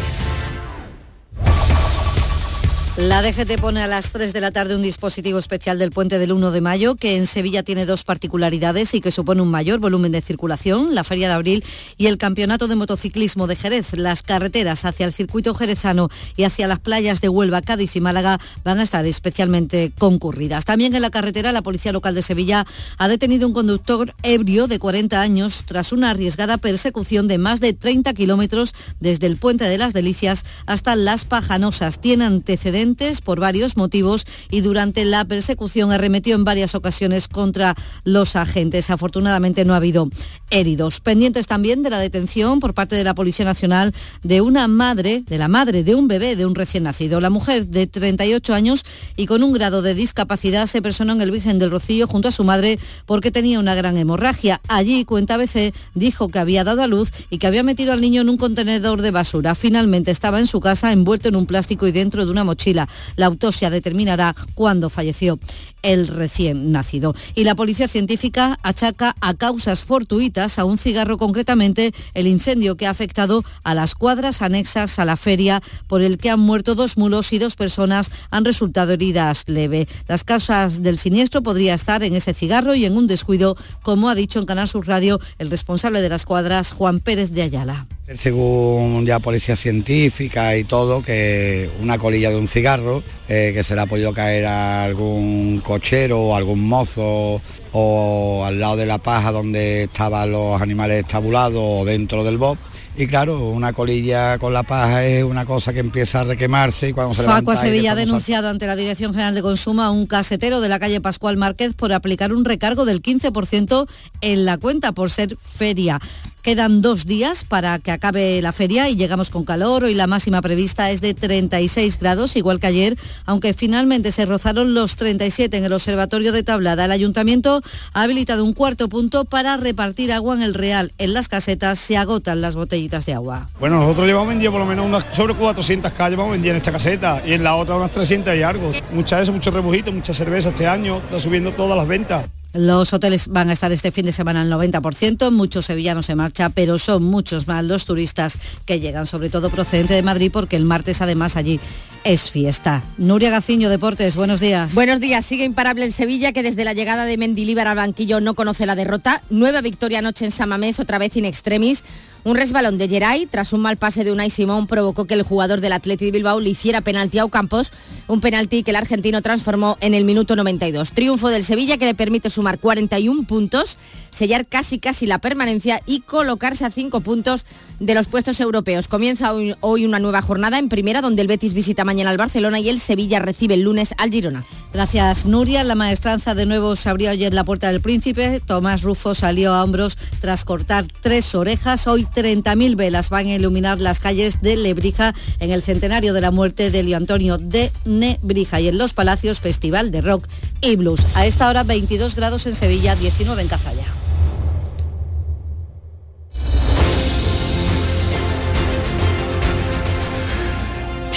La DGT pone a las 3 de la tarde un dispositivo especial del puente del 1 de mayo que en Sevilla tiene dos particularidades y que supone un mayor volumen de circulación, la Feria de Abril y el Campeonato de Motociclismo de Jerez. Las carreteras hacia el circuito jerezano y hacia las playas de Huelva, Cádiz y Málaga van a estar especialmente concurridas. También en la carretera la Policía Local de Sevilla ha detenido un conductor ebrio de 40 años tras una arriesgada persecución de más de 30 kilómetros desde el puente de las Delicias hasta Las Pajanosas. Tiene antecedentes por varios motivos y durante la persecución arremetió en varias ocasiones contra los agentes. Afortunadamente no ha habido heridos. Pendientes también de la detención por parte de la Policía Nacional de una madre, de la madre de un bebé de un recién nacido. La mujer de 38 años y con un grado de discapacidad se personó en el Virgen del Rocío junto a su madre porque tenía una gran hemorragia. Allí, cuenta ABC, dijo que había dado a luz y que había metido al niño en un contenedor de basura. Finalmente estaba en su casa envuelto en un plástico y dentro de una mochila. La autopsia determinará cuándo falleció el recién nacido. Y la policía científica achaca a causas fortuitas a un cigarro, concretamente el incendio que ha afectado a las cuadras anexas a la feria, por el que han muerto dos mulos y dos personas han resultado heridas leve. Las causas del siniestro podría estar en ese cigarro y en un descuido, como ha dicho en Canal Sur Radio el responsable de las cuadras, Juan Pérez de Ayala. Según ya policía científica y todo, que una colilla de un cigarro, eh, que se le ha podido caer a algún cochero o algún mozo o al lado de la paja donde estaban los animales estabulados o dentro del bob y claro, una colilla con la paja es una cosa que empieza a requemarse y cuando se Facua Sevilla ha denunciado ante la Dirección General de Consumo a un casetero de la calle Pascual Márquez por aplicar un recargo del 15% en la cuenta por ser feria. Quedan dos días para que acabe la feria y llegamos con calor. Hoy la máxima prevista es de 36 grados, igual que ayer, aunque finalmente se rozaron los 37 en el Observatorio de Tablada. El Ayuntamiento ha habilitado un cuarto punto para repartir agua en el Real. En las casetas se agotan las botellitas de agua. Bueno, nosotros llevamos vendido por lo menos unas sobre 400 calles, vamos vendido en esta caseta y en la otra unas 300 y algo. Muchas veces, muchos rebujitos, mucha cerveza este año, está subiendo todas las ventas. Los hoteles van a estar este fin de semana al 90%, muchos sevillanos se marcha, pero son muchos más los turistas que llegan, sobre todo procedente de Madrid, porque el martes además allí es fiesta. Nuria Gaciño, Deportes, buenos días. Buenos días, sigue imparable el Sevilla, que desde la llegada de Mendilíbar al banquillo no conoce la derrota. Nueva victoria anoche en Samamés, otra vez in extremis Un resbalón de Geray tras un mal pase de Unai Simón provocó que el jugador del Atleti de Bilbao le hiciera penalti a Ocampos, un penalti que el argentino transformó en el minuto 92. Triunfo del Sevilla que le permite sumar 41 puntos, sellar casi casi la permanencia y colocarse a 5 puntos de los puestos europeos. Comienza hoy, una nueva jornada en primera donde el Betis visita mañana al Barcelona y el Sevilla recibe el lunes al Girona. Gracias Nuria, la maestranza de nuevo se abrió ayer la puerta del príncipe. Tomás Rufo salió a hombros tras cortar tres orejas. Hoy 30.000 velas van a iluminar las calles de Lebrija en el centenario de la muerte de Leo Antonio de Nebrija y en los Palacios Festival de Rock y Blues. A esta hora 22 grados en Sevilla, 19 en Cazalla.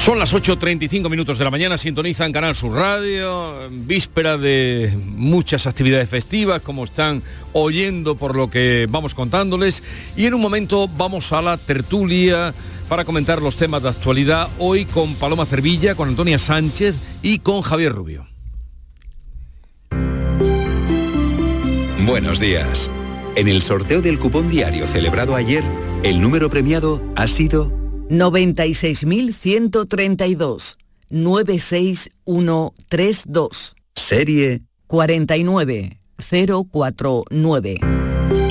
Son las 8.35 minutos de la mañana, sintonizan Canal Sur Radio, víspera de muchas actividades festivas, como están oyendo por lo que vamos contándoles. Y en un momento vamos a la tertulia para comentar los temas de actualidad, hoy con Paloma Cervilla, con Antonia Sánchez y con Javier Rubio. Buenos días. En el sorteo del cupón diario celebrado ayer, el número premiado ha sido 96.132 96132 Serie 49049.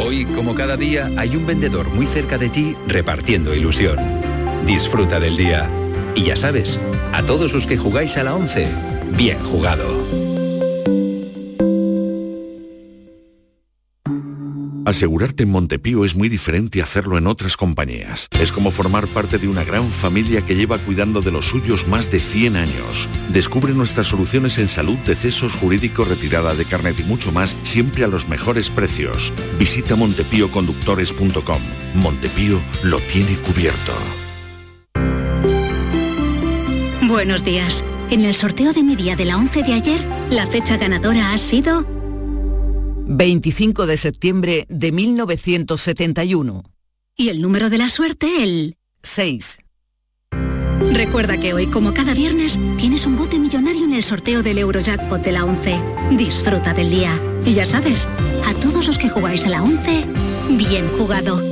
Hoy, como cada día, hay un vendedor muy cerca de ti repartiendo ilusión. Disfruta del día. Y ya sabes, a todos los que jugáis a la 11, bien jugado. Asegurarte en Montepío es muy diferente a hacerlo en otras compañías. Es como formar parte de una gran familia que lleva cuidando de los suyos más de 100 años. Descubre nuestras soluciones en salud, decesos, jurídico, retirada de carnet y mucho más, siempre a los mejores precios. Visita montepíoconductores.com. Montepío lo tiene cubierto. Buenos días. En el sorteo de mi día de la 11 de ayer, la fecha ganadora ha sido 25 de septiembre de 1971. Y el número de la suerte, el 6. Recuerda que hoy, como cada viernes, tienes un bote millonario en el sorteo del Eurojackpot de la 11. Disfruta del día. Y ya sabes, a todos los que jugáis a la 11, bien jugado.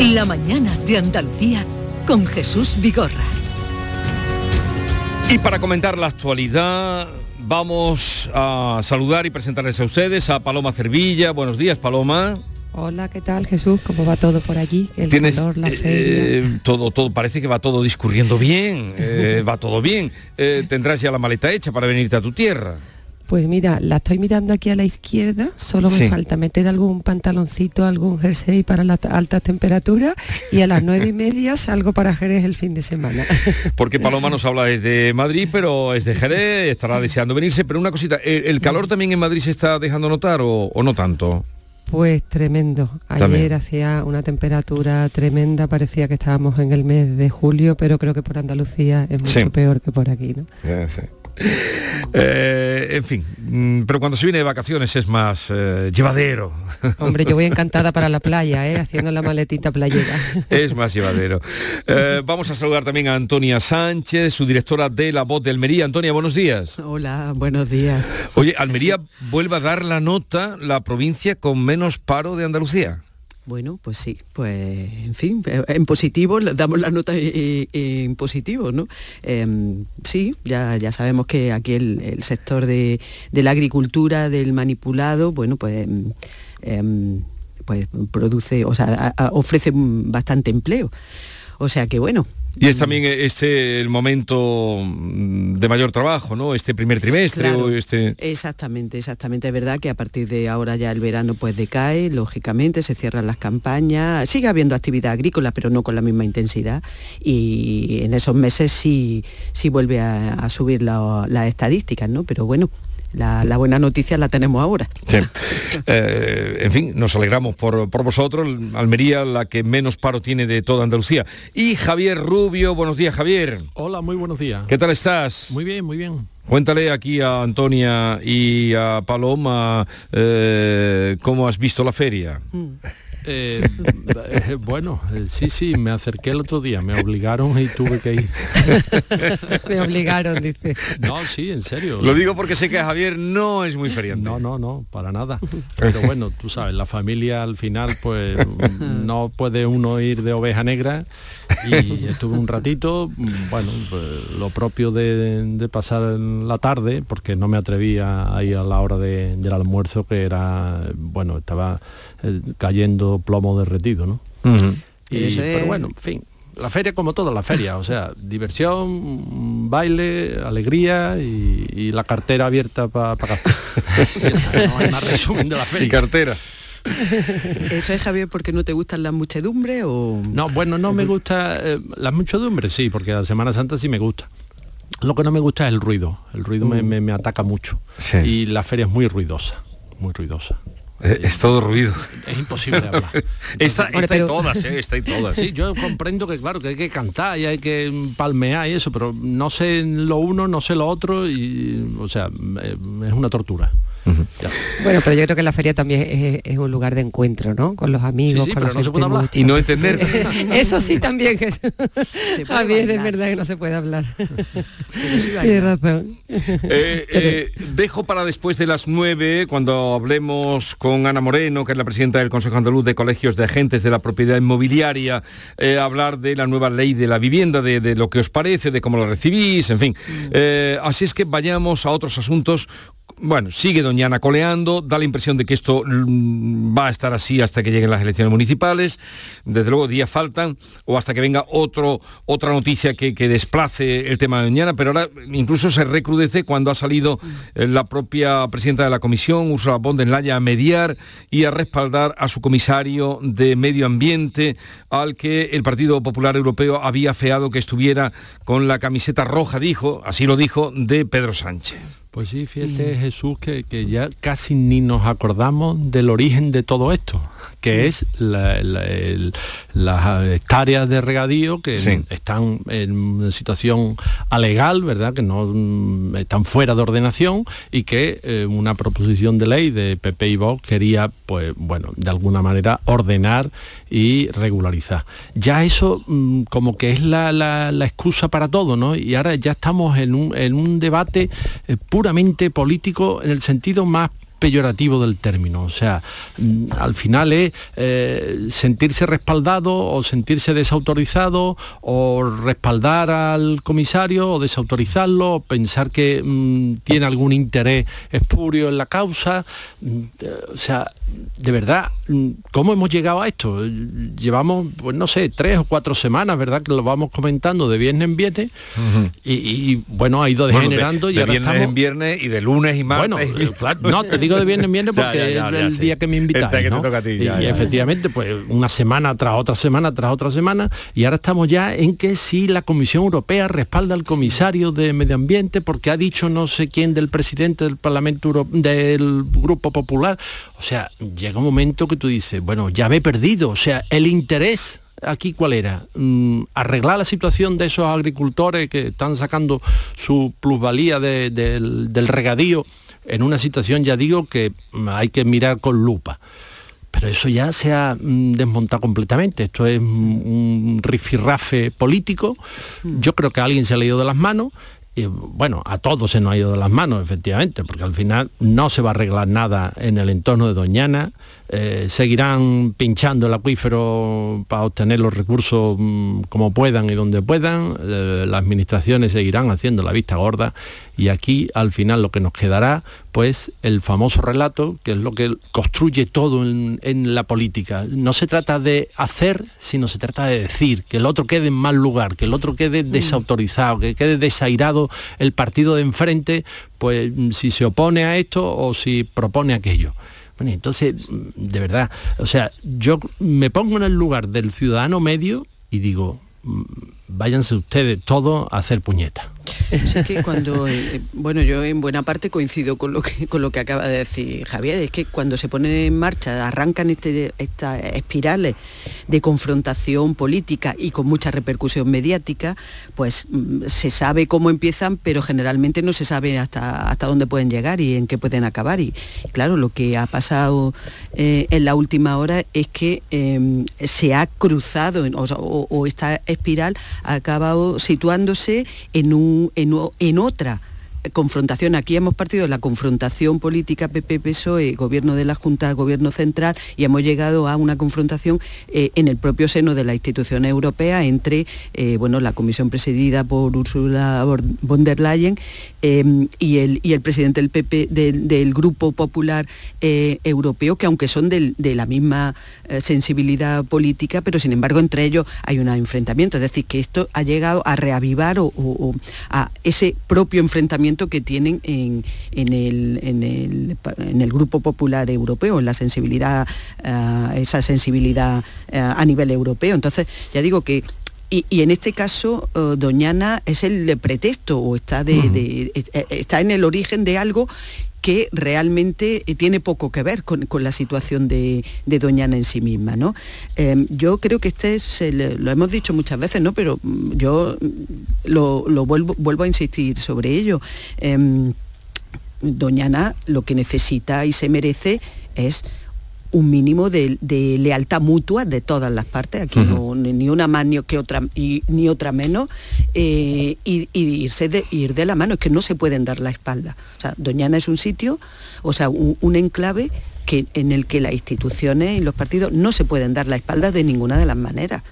La mañana de Andalucía con Jesús Vigorra. Y para comentar la actualidad, vamos a saludar y presentarles a ustedes a Paloma Cervilla. Buenos días, Paloma. Hola, ¿qué tal Jesús? ¿Cómo va todo por allí? El Tienes, calor, la eh, feria. todo, todo, parece que va todo discurriendo bien, eh, va todo bien. Eh, tendrás ya la maleta hecha para venirte a tu tierra. Pues mira, la estoy mirando aquí a la izquierda, solo me Sí. falta meter algún pantaloncito, algún jersey para las altas temperaturas y a las nueve y media salgo para Jerez el fin de semana. Porque Paloma nos habla desde Madrid, pero es de Jerez, estará deseando venirse. Pero una cosita, ¿el, calor también en Madrid se está dejando notar o, o no tanto? Pues tremendo. Ayer También. hacía una temperatura tremenda, parecía que estábamos en el mes de julio, pero creo que por Andalucía es mucho Sí. peor que por aquí, ¿no? Sé. Eh, en fin, mm, pero cuando se viene de vacaciones es más eh, llevadero. Hombre, yo voy encantada para la playa, ¿eh? haciendo la maletita playera. Es más llevadero. Eh, vamos a saludar también a Antonia Sánchez, su directora de La Voz de Almería. Antonia, buenos días. Hola, buenos días. Oye, Almería vuelve a dar la nota, la provincia con menos paro de Andalucía. Bueno, pues sí, pues en fin, eh, en positivo, damos la nota eh, eh, en positivo, ¿no? Em, sí, ya, ya sabemos que aquí el, sector de, de la agricultura, del manipulado, bueno, pues, em, em, pues produce, o sea, ofrece bastante empleo. O sea que bueno, y es también este el momento mm, de mayor trabajo, ¿no? Este primer trimestre Claro, o este... Exactamente, exactamente. Es verdad que a partir de ahora ya el verano pues decae, lógicamente, se cierran las campañas, sigue habiendo actividad agrícola, pero no con la misma intensidad. Y en esos meses sí, sí vuelve a, a subir la- las estadísticas, ¿no? Pero bueno, la, la buena noticia la tenemos ahora. Sí. Eh, en fin, nos alegramos por, por vosotros. Almería, la que menos paro tiene de toda Andalucía. Y Javier Rubio, buenos días, Javier. Hola, muy buenos días. ¿Qué tal estás? Muy bien, muy bien. Cuéntale aquí a Antonia y a Paloma eh, cómo has visto la feria. Eh, eh, bueno, eh, sí, sí, me acerqué el otro día, me obligaron y tuve que ir. Me obligaron, dice. No, sí, en serio. Lo digo porque sé que Javier no es muy feriante. No, no, no, para nada. Pero bueno, tú sabes, la familia al final, pues no puede uno ir de oveja negra y estuve un ratito, bueno, pues, lo propio de, de pasar la tarde, porque no me atrevía a ir a la hora de- del almuerzo, que era, bueno, estaba eh, cayendo plomo derretido, ¿no? Y- es- Pero bueno, en fin, la feria como toda la feria, o sea, diversión, baile, alegría y, y la cartera abierta para no hay más resumen de la feria. Y cartera. ¿Eso es, Javier, porque no te gustan las muchedumbres o...? No, bueno, no me gusta eh, las muchedumbres, sí, porque la Semana Santa sí me gusta. Lo que no me gusta es el ruido. El ruido me, me- me ataca mucho. Y la feria es muy ruidosa, muy ruidosa. Eh, Es todo ruido. Es imposible hablar. Está, Entonces- está en todas, ¿eh? está en todas. Sí, yo comprendo que claro, que hay que cantar y hay que palmear y eso, pero no sé lo uno, no sé lo otro y, o sea, eh, es una tortura. Bueno, pero yo creo que la feria también es, es un lugar de encuentro, ¿no? Con los amigos, Sí, sí, con pero la no se gente puede hablar. mucha. Y no entender. Eso sí también, es verdad que no se puede hablar. Tienes razón. Eh, eh, dejo para después de las nueve, cuando hablemos con Ana Moreno, que es la presidenta del Consejo Andaluz de Colegios de Agentes de la Propiedad Inmobiliaria, eh, hablar de la nueva ley de la vivienda, de, de lo que os parece, de cómo la recibís, en fin. Eh, así es que vayamos a otros asuntos. Bueno, sigue Doña Ana coleando, da la impresión de que esto mm, va a estar así hasta que lleguen las elecciones municipales. Desde luego días faltan, o hasta que venga otra noticia que, que desplace el tema de Doñana, pero ahora incluso se recrudece cuando ha salido eh, la propia presidenta de la comisión, Ursula von der Leyen, a mediar y a respaldar a su comisario de medio ambiente, al que el Partido Popular Europeo había feado que estuviera con la camiseta roja, dijo, así lo dijo, de Pedro Sánchez. Pues sí, fíjate Jesús que, que ya casi ni nos acordamos del origen de todo esto, que es la- la- el- las hectáreas de regadío que Sí. están en una situación alegal, ¿verdad? Que no mm, están fuera de ordenación y que eh, una proposición de ley de PP y Vox quería, pues bueno, de alguna manera ordenar y regularizar. Ya eso mm, como que es la, la- la excusa para todo, ¿no? Y ahora ya estamos en un, en un debate eh, puramente político en el sentido más peyorativo del término. O sea, mm, al final es eh, sentirse respaldado o sentirse desautorizado o respaldar al comisario o desautorizarlo, o pensar que mm, tiene algún interés espurio en la causa. Mm, eh, O sea, de verdad, mm, ¿cómo hemos llegado a esto? Llevamos, pues no sé, tres o cuatro semanas, ¿verdad? Que lo vamos comentando de viernes en viernes y, y, bueno, ha ido Bueno, de- degenerando y de ahora viernes estamos... en viernes y de lunes y martes. Bueno, eh, claro, no, te digo de viernes en viernes porque ya, ya, es el sí. día que me invitáis, día que te ¿no? ti, y, efectivamente, pues una semana tras otra semana tras otra semana y ahora estamos ya en que si la Comisión Europea respalda al comisario de Medio Ambiente porque ha dicho no sé quién del presidente del Parlamento Euro- del Grupo Popular. O sea, llega un momento que tú dices, bueno, ya me he perdido, o sea, el interés aquí cuál era Mm, arreglar la situación de esos agricultores que están sacando su plusvalía de- del, del regadío en una situación ya digo que hay que mirar con lupa. Pero eso ya se ha mm, desmontado completamente. Esto es un rifirrafe político. Yo creo que a alguien se le ha ido de las manos y bueno, a todos se nos ha ido de las manos, efectivamente, porque al final no se va a arreglar nada en el entorno de Doñana, eh, seguirán pinchando el acuífero para obtener los recursos mm, como puedan y donde puedan, eh, las administraciones seguirán haciendo la vista gorda y aquí al final lo que nos quedará pues el famoso relato que es lo que construye todo en, en la política. No se trata de hacer, sino se trata de decir, que el otro quede en mal lugar, que el otro quede desautorizado, que quede desairado el partido de enfrente, pues si se opone a esto o si propone aquello. Bueno, entonces, de verdad, o sea, yo me pongo en el lugar del ciudadano medio y digo, mm, váyanse ustedes todos a hacer puñetas. Es que cuando, eh, bueno, yo en buena parte coincido con lo que con lo que acaba de decir Javier, es que cuando se pone en marcha, arrancan este, estas espirales de confrontación política y con mucha repercusión mediática, pues mm, se sabe cómo empiezan, pero generalmente no se sabe hasta, hasta dónde pueden llegar y en qué pueden acabar. Y claro, lo que ha pasado eh, en la última hora es que em, se ha cruzado o esta espiral ha acabado situándose en un en, otra confrontación. Aquí hemos partido la confrontación política PP-PSOE, gobierno de la Junta, gobierno central, y hemos llegado a una confrontación eh, en el propio seno de la institución europea entre eh, bueno, la comisión presidida por Ursula von der Leyen eh, y, el, y el presidente del PP del, Grupo Popular Europeo, que aunque son de la misma sensibilidad política, pero sin embargo entre ellos hay un enfrentamiento. Es decir, que esto ha llegado a reavivar o a ese propio enfrentamiento que tienen en, el, Grupo Popular Europeo, en la sensibilidad, eh, esa sensibilidad eh, a nivel europeo. Entonces, ya digo que y, en este caso, eh, Doñana es el pretexto o está, de, está en el origen de algo que realmente tiene poco que ver con, la situación de, Doñana en sí misma. ¿no? yo creo que este es, lo hemos dicho muchas veces, ¿no? pero mm, yo lo, vuelvo, vuelvo, a insistir sobre ello. Em, doña Ana lo que necesita y se merece es un mínimo de, lealtad mutua de todas las partes, aquí ni una más ni, que otra, y, ni otra menos, eh, y, irse de, ir de la mano, es que no se pueden dar la espalda. O sea, Doñana es un sitio, o sea, un, enclave que, en el que las instituciones y los partidos no se pueden dar la espalda de ninguna de las maneras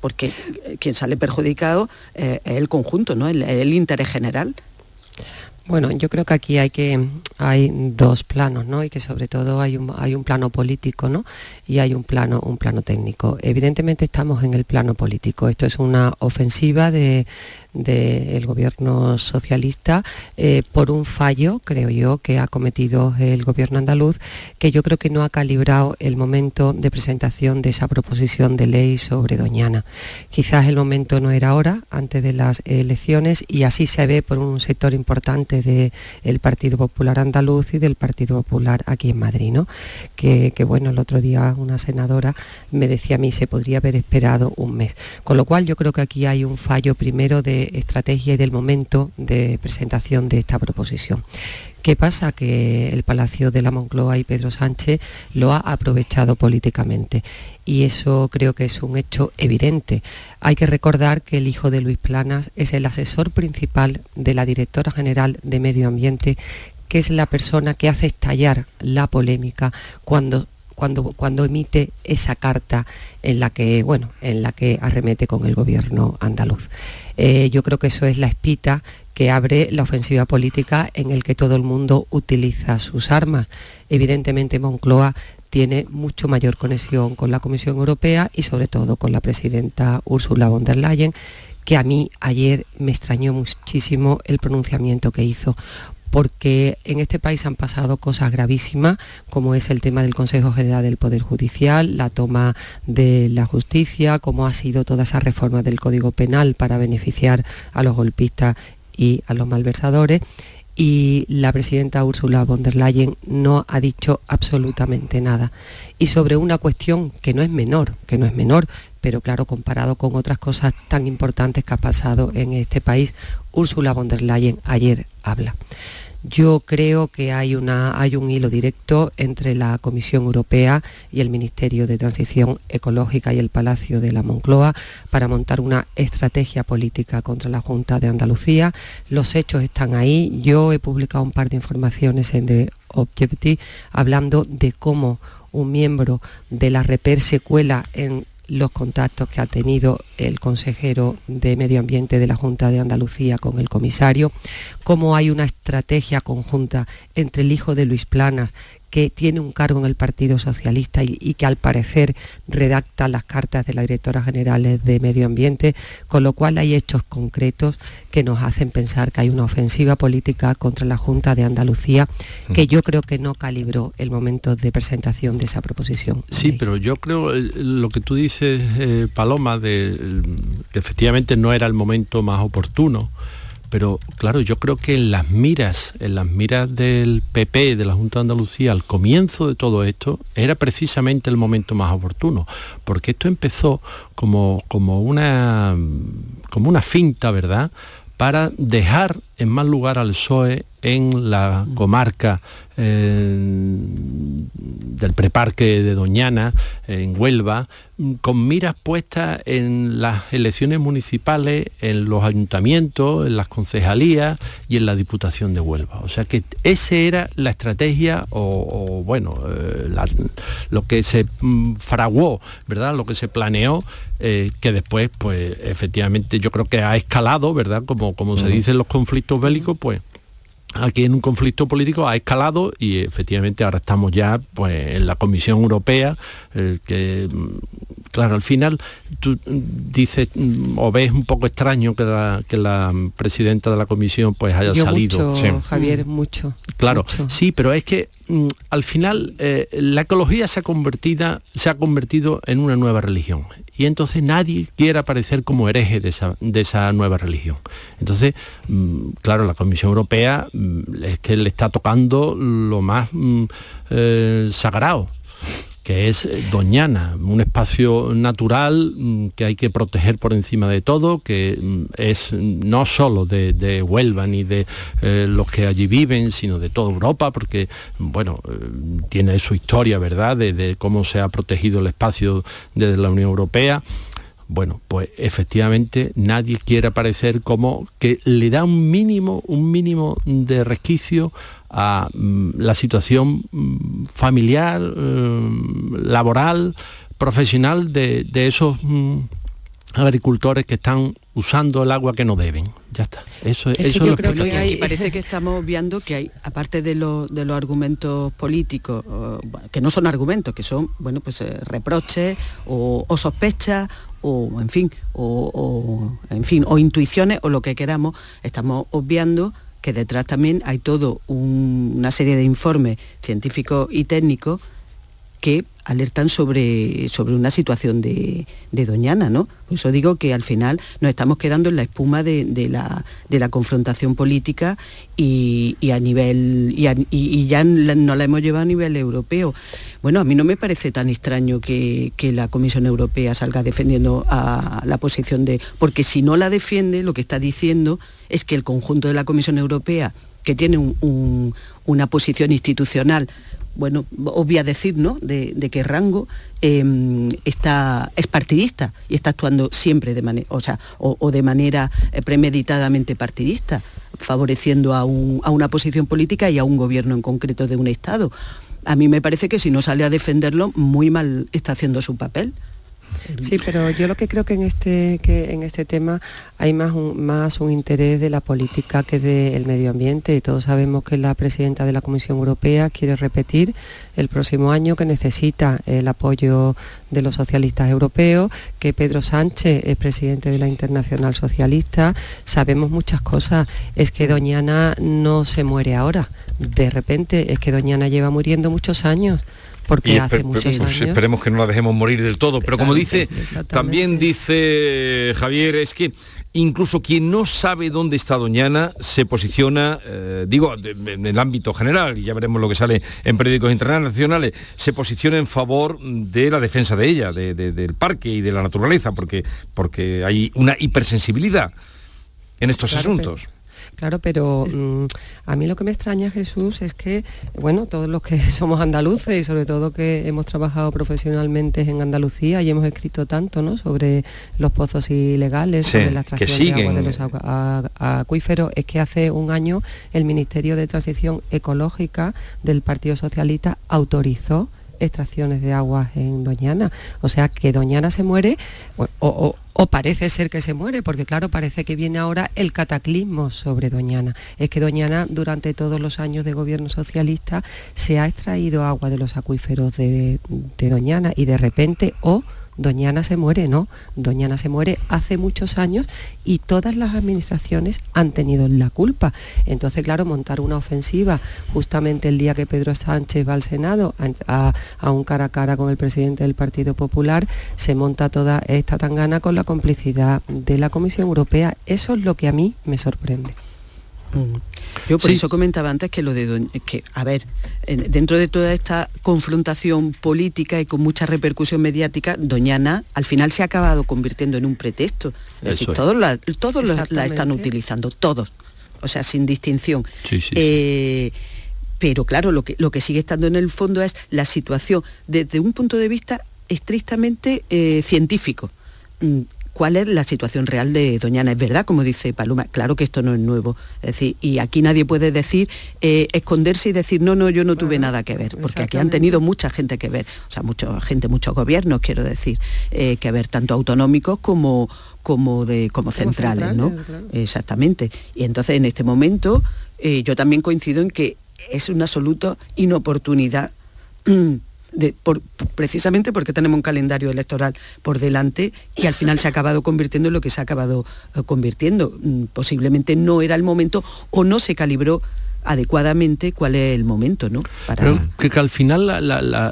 porque eh, quien sale perjudicado eh, es el conjunto, ¿no? el, interés general. Bueno, yo creo que aquí hay que hay dos planos, ¿no? Y que sobre todo hay un, hay un plano político, ¿no? Y hay un plano un plano técnico. Evidentemente estamos en el plano político. Esto es una ofensiva de, del gobierno socialista eh, por un fallo, creo yo, que ha cometido el gobierno andaluz, que yo creo que no ha calibrado el momento de presentación de esa proposición de ley sobre Doñana. Quizás el momento no era ahora, antes de las elecciones, y así se ve por un sector importante del Partido Popular andaluz y del Partido Popular aquí en Madrid, ¿no? Que bueno, el otro día una senadora me decía a mí se podría haber esperado un mes. Con lo cual yo creo que aquí hay un fallo primero de estrategia y del momento de presentación de esta proposición. ¿Qué pasa? Que el Palacio de la Moncloa y Pedro Sánchez lo ha aprovechado políticamente y eso creo que es un hecho evidente. Hay que recordar que el hijo de Luis Planas es el asesor principal de la directora general de Medio Ambiente, que es la persona que hace estallar la polémica cuando cuando, cuando emite esa carta en la que, bueno, en la que arremete con el gobierno andaluz. Eh, yo creo que eso es la espita que abre la ofensiva política en el que todo el mundo utiliza sus armas. Evidentemente Moncloa tiene mucho mayor conexión con la Comisión Europea y sobre todo con la presidenta Ursula von der Leyen, que a mí ayer me extrañó muchísimo el pronunciamiento que hizo, porque en este país han pasado cosas gravísimas, como es el tema del Consejo General del Poder Judicial, la toma de la justicia, como ha sido toda esa reforma del Código Penal para beneficiar a los golpistas y a los malversadores. Y la presidenta Ursula von der Leyen no ha dicho absolutamente nada. Y sobre una cuestión que no es menor, que no es menor, pero claro, comparado con otras cosas tan importantes que ha pasado en este país, Ursula von der Leyen ayer habla. Yo creo que hay, una, hay un hilo directo entre la Comisión Europea y el Ministerio de Transición Ecológica y el Palacio de la Moncloa para montar una estrategia política contra la Junta de Andalucía. Los hechos están ahí. Yo he publicado un par de informaciones en The Objective hablando de cómo un miembro de la Reper se cuela en los contactos que ha tenido el consejero de Medio Ambiente de la Junta de Andalucía con el comisario, cómo hay una estrategia conjunta entre el hijo de Luis Planas, que tiene un cargo en el Partido Socialista y, que al parecer redacta las cartas de la directora general de Medio Ambiente, con lo cual hay hechos concretos que nos hacen pensar que hay una ofensiva política contra la Junta de Andalucía que yo creo que no calibró el momento de presentación de esa proposición. Sí, pero yo creo eh, lo que tú dices, eh, Paloma, de que efectivamente no era el momento más oportuno pero claro, yo creo que en las miras, en las miras del PP, de la Junta de Andalucía, al comienzo de todo esto, era precisamente el momento más oportuno, porque esto empezó como, como, una, como una finta, ¿verdad?, para dejar en mal lugar al PSOE en la comarca eh, del preparque de Doñana, en Huelva, con miras puestas en las elecciones municipales, en los ayuntamientos, en las concejalías y en la Diputación de Huelva. O sea que esa era la estrategia o, bueno, eh, lo que se mm, fraguó, ¿verdad? Lo que se planeó, eh, que después, pues efectivamente yo creo que ha escalado, ¿verdad? Como, como se dice en los conflictos bélicos, pues aquí en un conflicto político ha escalado y efectivamente ahora estamos ya pues, en la Comisión Europea, que mm, claro, al final tú dices mm, o ves un poco extraño que la, que la presidenta de la comisión pues haya salido. Mucho, Javier, mucho. Claro, sí, pero es que al final eh, la ecología se ha, se ha convertido en una nueva religión y entonces nadie quiere aparecer como hereje de esa, nueva religión. Entonces, mm, claro, la Comisión Europea mm, es que le está tocando lo más mm, eh, sagrado que es eh, Doñana, un espacio natural mm, que hay que proteger por encima de todo, que mm, es no solo de, Huelva ni de eh, los que allí viven, sino de toda Europa, porque bueno, eh, tiene su historia, ¿verdad?, de, cómo se ha protegido el espacio desde la Unión Europea. Bueno, pues efectivamente nadie quiere aparecer como que le da un mínimo, un mínimo de resquicio a mm, la situación mm, familiar, mm, laboral, profesional de, esos agricultores que están usando el agua que no deben. Ya está. Eso, es eso yo creo que parece que estamos viendo que hay, aparte de, los argumentos políticos, que no son argumentos, que son bueno pues eh, reproches o, sospechas o en fin, o, en fin, o intuiciones o lo que queramos, estamos obviando que detrás también hay todo una serie de informes científicos y técnicos que alertan sobre, sobre una situación de, Doñana, ¿no? Por eso digo que al final nos estamos quedando en la espuma de, la, confrontación política y, a nivel y, ya no la hemos llevado a nivel europeo. Bueno, a mí no me parece tan extraño que, la Comisión Europea salga defendiendo la posición de. porque si no la defiende, lo que está diciendo es que el conjunto de la Comisión Europea que tiene una posición institucional bueno, obvia decir, ¿no?, de, qué rango em, está, es partidista y está actuando siempre de manera, o sea, o, de manera eh, premeditadamente partidista, favoreciendo a una posición política y a un gobierno en concreto de un Estado. A mí me parece que si no sale a defenderlo, muy mal está haciendo su papel. Sí, pero yo lo que creo que en este, que en este tema hay más un, más un interés de la política que del medio ambiente todos sabemos que la presidenta de la Comisión Europea quiere repetir el próximo año que necesita el apoyo de los socialistas europeos, que Pedro Sánchez es presidente de la Internacional Socialista. Sabemos muchas cosas. Es que Doñana no se muere ahora. De repente es que Doñana lleva muriendo muchos años porque hace muchos años... Esperemos que no la dejemos morir del todo, pero como dice, también dice Javier, es que incluso quien no sabe dónde está Doñana se posiciona, eh, digo, en el ámbito general, y ya veremos lo que sale en periódicos internacionales, se posiciona en favor de la defensa de ella, del parque y de la naturaleza, porque, porque hay una hipersensibilidad en estos asuntos. Claro, pero mm, a mí lo que me extraña, Jesús, es que, bueno, todos los que somos andaluces y sobre todo que hemos trabajado profesionalmente en Andalucía y hemos escrito tanto, ¿no? Sobre los pozos ilegales, sobre la extracción de agua de los acuíferos, es que hace un año el Ministerio de Transición Ecológica del Partido Socialista autorizó extracciones de aguas en Doñana. O sea que Doñana se muere o, o, parece ser que se muere, porque claro, parece que viene ahora el cataclismo sobre Doñana. Es que Doñana durante todos los años de gobierno socialista se ha extraído agua de los acuíferos de, de Doñana y de repente o Doñana se muere, no, Doñana se muere hace muchos años y todas las administraciones han tenido la culpa. Entonces, claro, montar una ofensiva justamente el día que Pedro Sánchez va al Senado a, un cara a cara con el presidente del Partido Popular, se monta toda esta tangana con la complicidad de la Comisión Europea. Eso es lo que a mí me sorprende. Yo por eso comentaba antes que lo de que, a ver, dentro de toda esta confrontación política y con mucha repercusión mediática, Doñana al final se ha acabado convirtiendo en un pretexto. Es decir, todos, la, todos la, están utilizando, todos. O sea, sin distinción. Eh, pero claro, lo que, lo que sigue estando en el fondo es la situación desde un punto de vista estrictamente eh, científico mm, cuál es la situación real de Doñana. Es verdad, como dice Paloma, claro que esto no es nuevo. Es decir, y aquí nadie puede decir, eh, esconderse y decir, no, no, yo no tuve nada que ver, porque aquí han tenido mucha gente que ver, o sea, mucha gente, muchos gobiernos, quiero decir, eh, que ver, tanto autonómicos como como de como, centrales, ¿no? Exactamente. Y entonces en este momento eh, yo también coincido en que es una absoluta inoportunidad precisamente porque tenemos un calendario electoral por delante y al final se ha acabado convirtiendo en lo que se ha acabado eh, convirtiendo. Mm, posiblemente no era el momento o no se calibró adecuadamente cuál es el momento, ¿no? Para... que, al final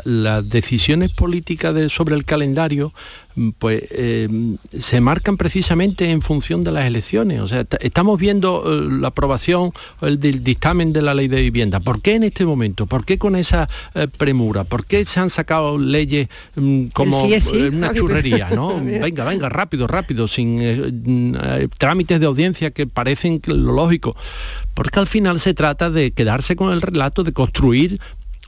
las decisiones políticas sobre el calendario pues eh, se marcan precisamente en función de las elecciones. O sea, estamos viendo eh, la aprobación el del dictamen de la ley de vivienda. ¿Por qué en este momento? ¿Por qué con esa eh, premura? ¿Por qué se han sacado leyes mm, como una churrería? ¿no? venga, venga, rápido, rápido, sin mm, trámites de audiencia que parecen lo lógico. Porque al final se trata de quedarse con el relato, de construir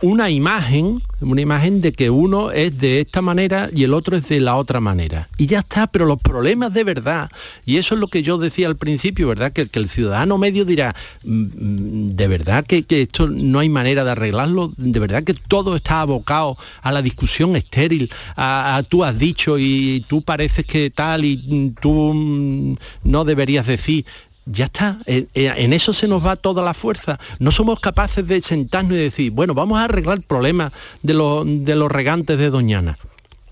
una imagen, una imagen de que uno es de esta manera y el otro es de la otra manera. Y ya está, pero los problemas de verdad, y eso es lo que yo decía al principio, ¿verdad? Que, el ciudadano medio dirá, mm, mm, de verdad que, esto no hay manera de arreglarlo, de verdad que todo está abocado a la discusión estéril, a, tú has dicho y tú pareces que tal y mm, tú no deberías decir ya está, eh, eh, en eso se nos va toda la fuerza. No somos capaces de sentarnos y decir, bueno, vamos a arreglar el problema de, de los regantes de Doñana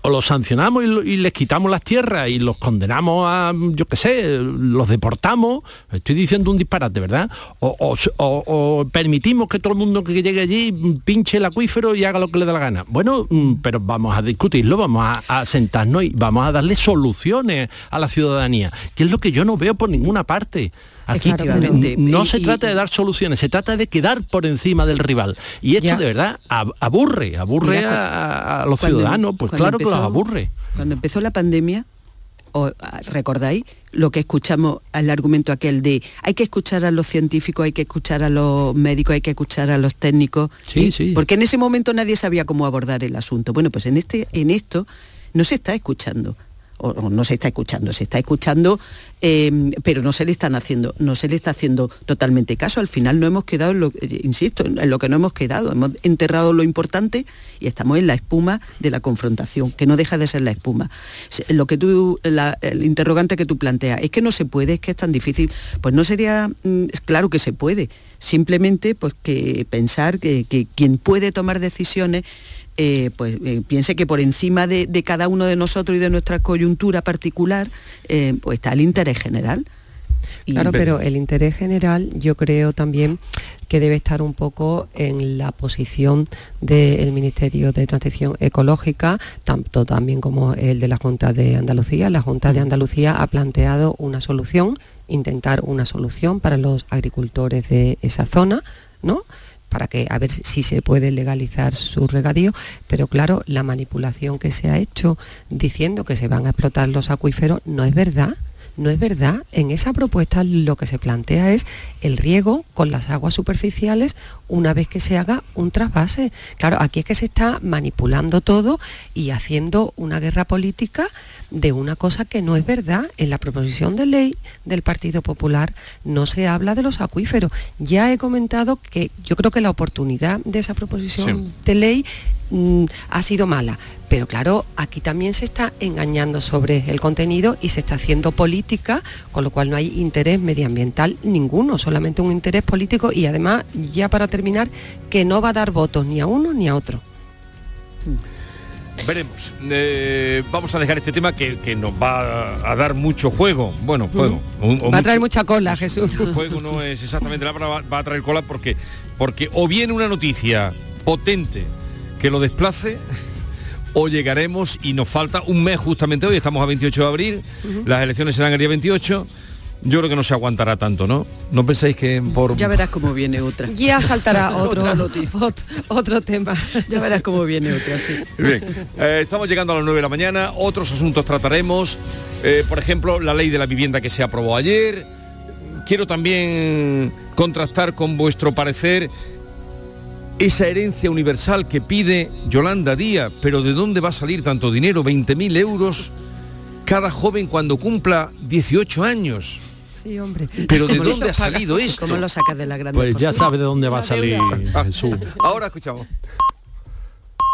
o los sancionamos y, les quitamos las tierras y los condenamos a, yo qué sé, los deportamos, estoy diciendo un disparate, ¿verdad? O, permitimos que todo el mundo que llegue allí pinche el acuífero y haga lo que le dé la gana. Bueno, mm, pero vamos a discutirlo, vamos a, a sentarnos y vamos a darle soluciones a la ciudadanía, que es lo que yo no veo por ninguna parte. Aquí no se trata de dar soluciones, se trata de quedar por encima del rival. Y esto de verdad aburre, aburre a, los ciudadanos, pues claro que los aburre. Cuando empezó la pandemia, ¿recordáis? Lo que escuchamos, el argumento aquel de hay que escuchar a los científicos, hay que escuchar a los médicos, hay que escuchar a los técnicos. Sí, sí. Porque en ese momento nadie sabía cómo abordar el asunto. Bueno, pues en, este, en esto no se está escuchando o, no se está escuchando, se está escuchando, em, pero no se le están haciendo, no se le está haciendo totalmente caso. Al final no hemos quedado, en lo, eh, insisto, en lo que no hemos quedado. Hemos enterrado lo importante y estamos en la espuma de la confrontación, que no deja de ser la espuma. Lo que tú, el interrogante que tú planteas, es que no se puede, es que es tan difícil. Pues no sería, mm, claro que se puede. Simplemente pues que pensar que quien puede tomar decisiones eh, pues eh, piense que por encima de, cada uno de nosotros y de nuestra coyuntura particular, eh, pues está el interés general. Claro, pero el interés general yo creo también que debe estar un poco en la posición del Ministerio de Transición Ecológica, tanto también como el de la Junta de Andalucía. La Junta de Andalucía ha planteado una solución, intentar una solución para los agricultores de esa zona, ¿no? Para que a ver si se puede legalizar su regadío, pero claro, la manipulación que se ha hecho diciendo que se van a explotar los acuíferos no es verdad No es verdad. En esa propuesta lo que se plantea es el riego con las aguas superficiales una vez que se haga un trasvase. Claro, aquí es que se está manipulando todo y haciendo una guerra política de una cosa que no es verdad. En la proposición de ley del Partido Popular no se habla de los acuíferos. Ya he comentado que yo creo que la oportunidad de esa proposición de ley mm, ha sido mala. Pero claro, aquí también se está engañando sobre el contenido y se está haciendo política, con lo cual no hay interés medioambiental ninguno, solamente un interés político y además, ya para terminar, que no va a dar votos ni a uno ni a otro. Veremos. Eh, vamos a dejar este tema que, que nos va a dar mucho juego. Bueno, juego. o va a traer mucha cola, Jesús. Fuego no es exactamente la palabra, va, va a traer cola porque, porque o viene una noticia potente que lo desplace o llegaremos y nos falta un mes justamente hoy, estamos a 28 de abril, las elecciones serán el día 28, yo creo que no se aguantará tanto, ¿no? ¿No pensáis que por... Ya verás cómo viene otra. Ya saltará otro, Otra noticia. ot- otro tema. Ya verás cómo viene otra, sí. Bien, eh, estamos llegando a las 9 de la mañana, otros asuntos trataremos, eh, por ejemplo, la ley de la vivienda que se aprobó ayer. Quiero también contrastar con vuestro parecer esa herencia universal que pide Yolanda Díaz, pero ¿de dónde va a salir tanto dinero? 20.000 euros cada joven cuando cumpla 18 años. Sí, hombre. Pero ¿de ¿Cómo lo dónde ha salido esto? ¿Cómo lo sacas de la Pues ya sabe de dónde va a salir Jesús. Ahora escuchamos.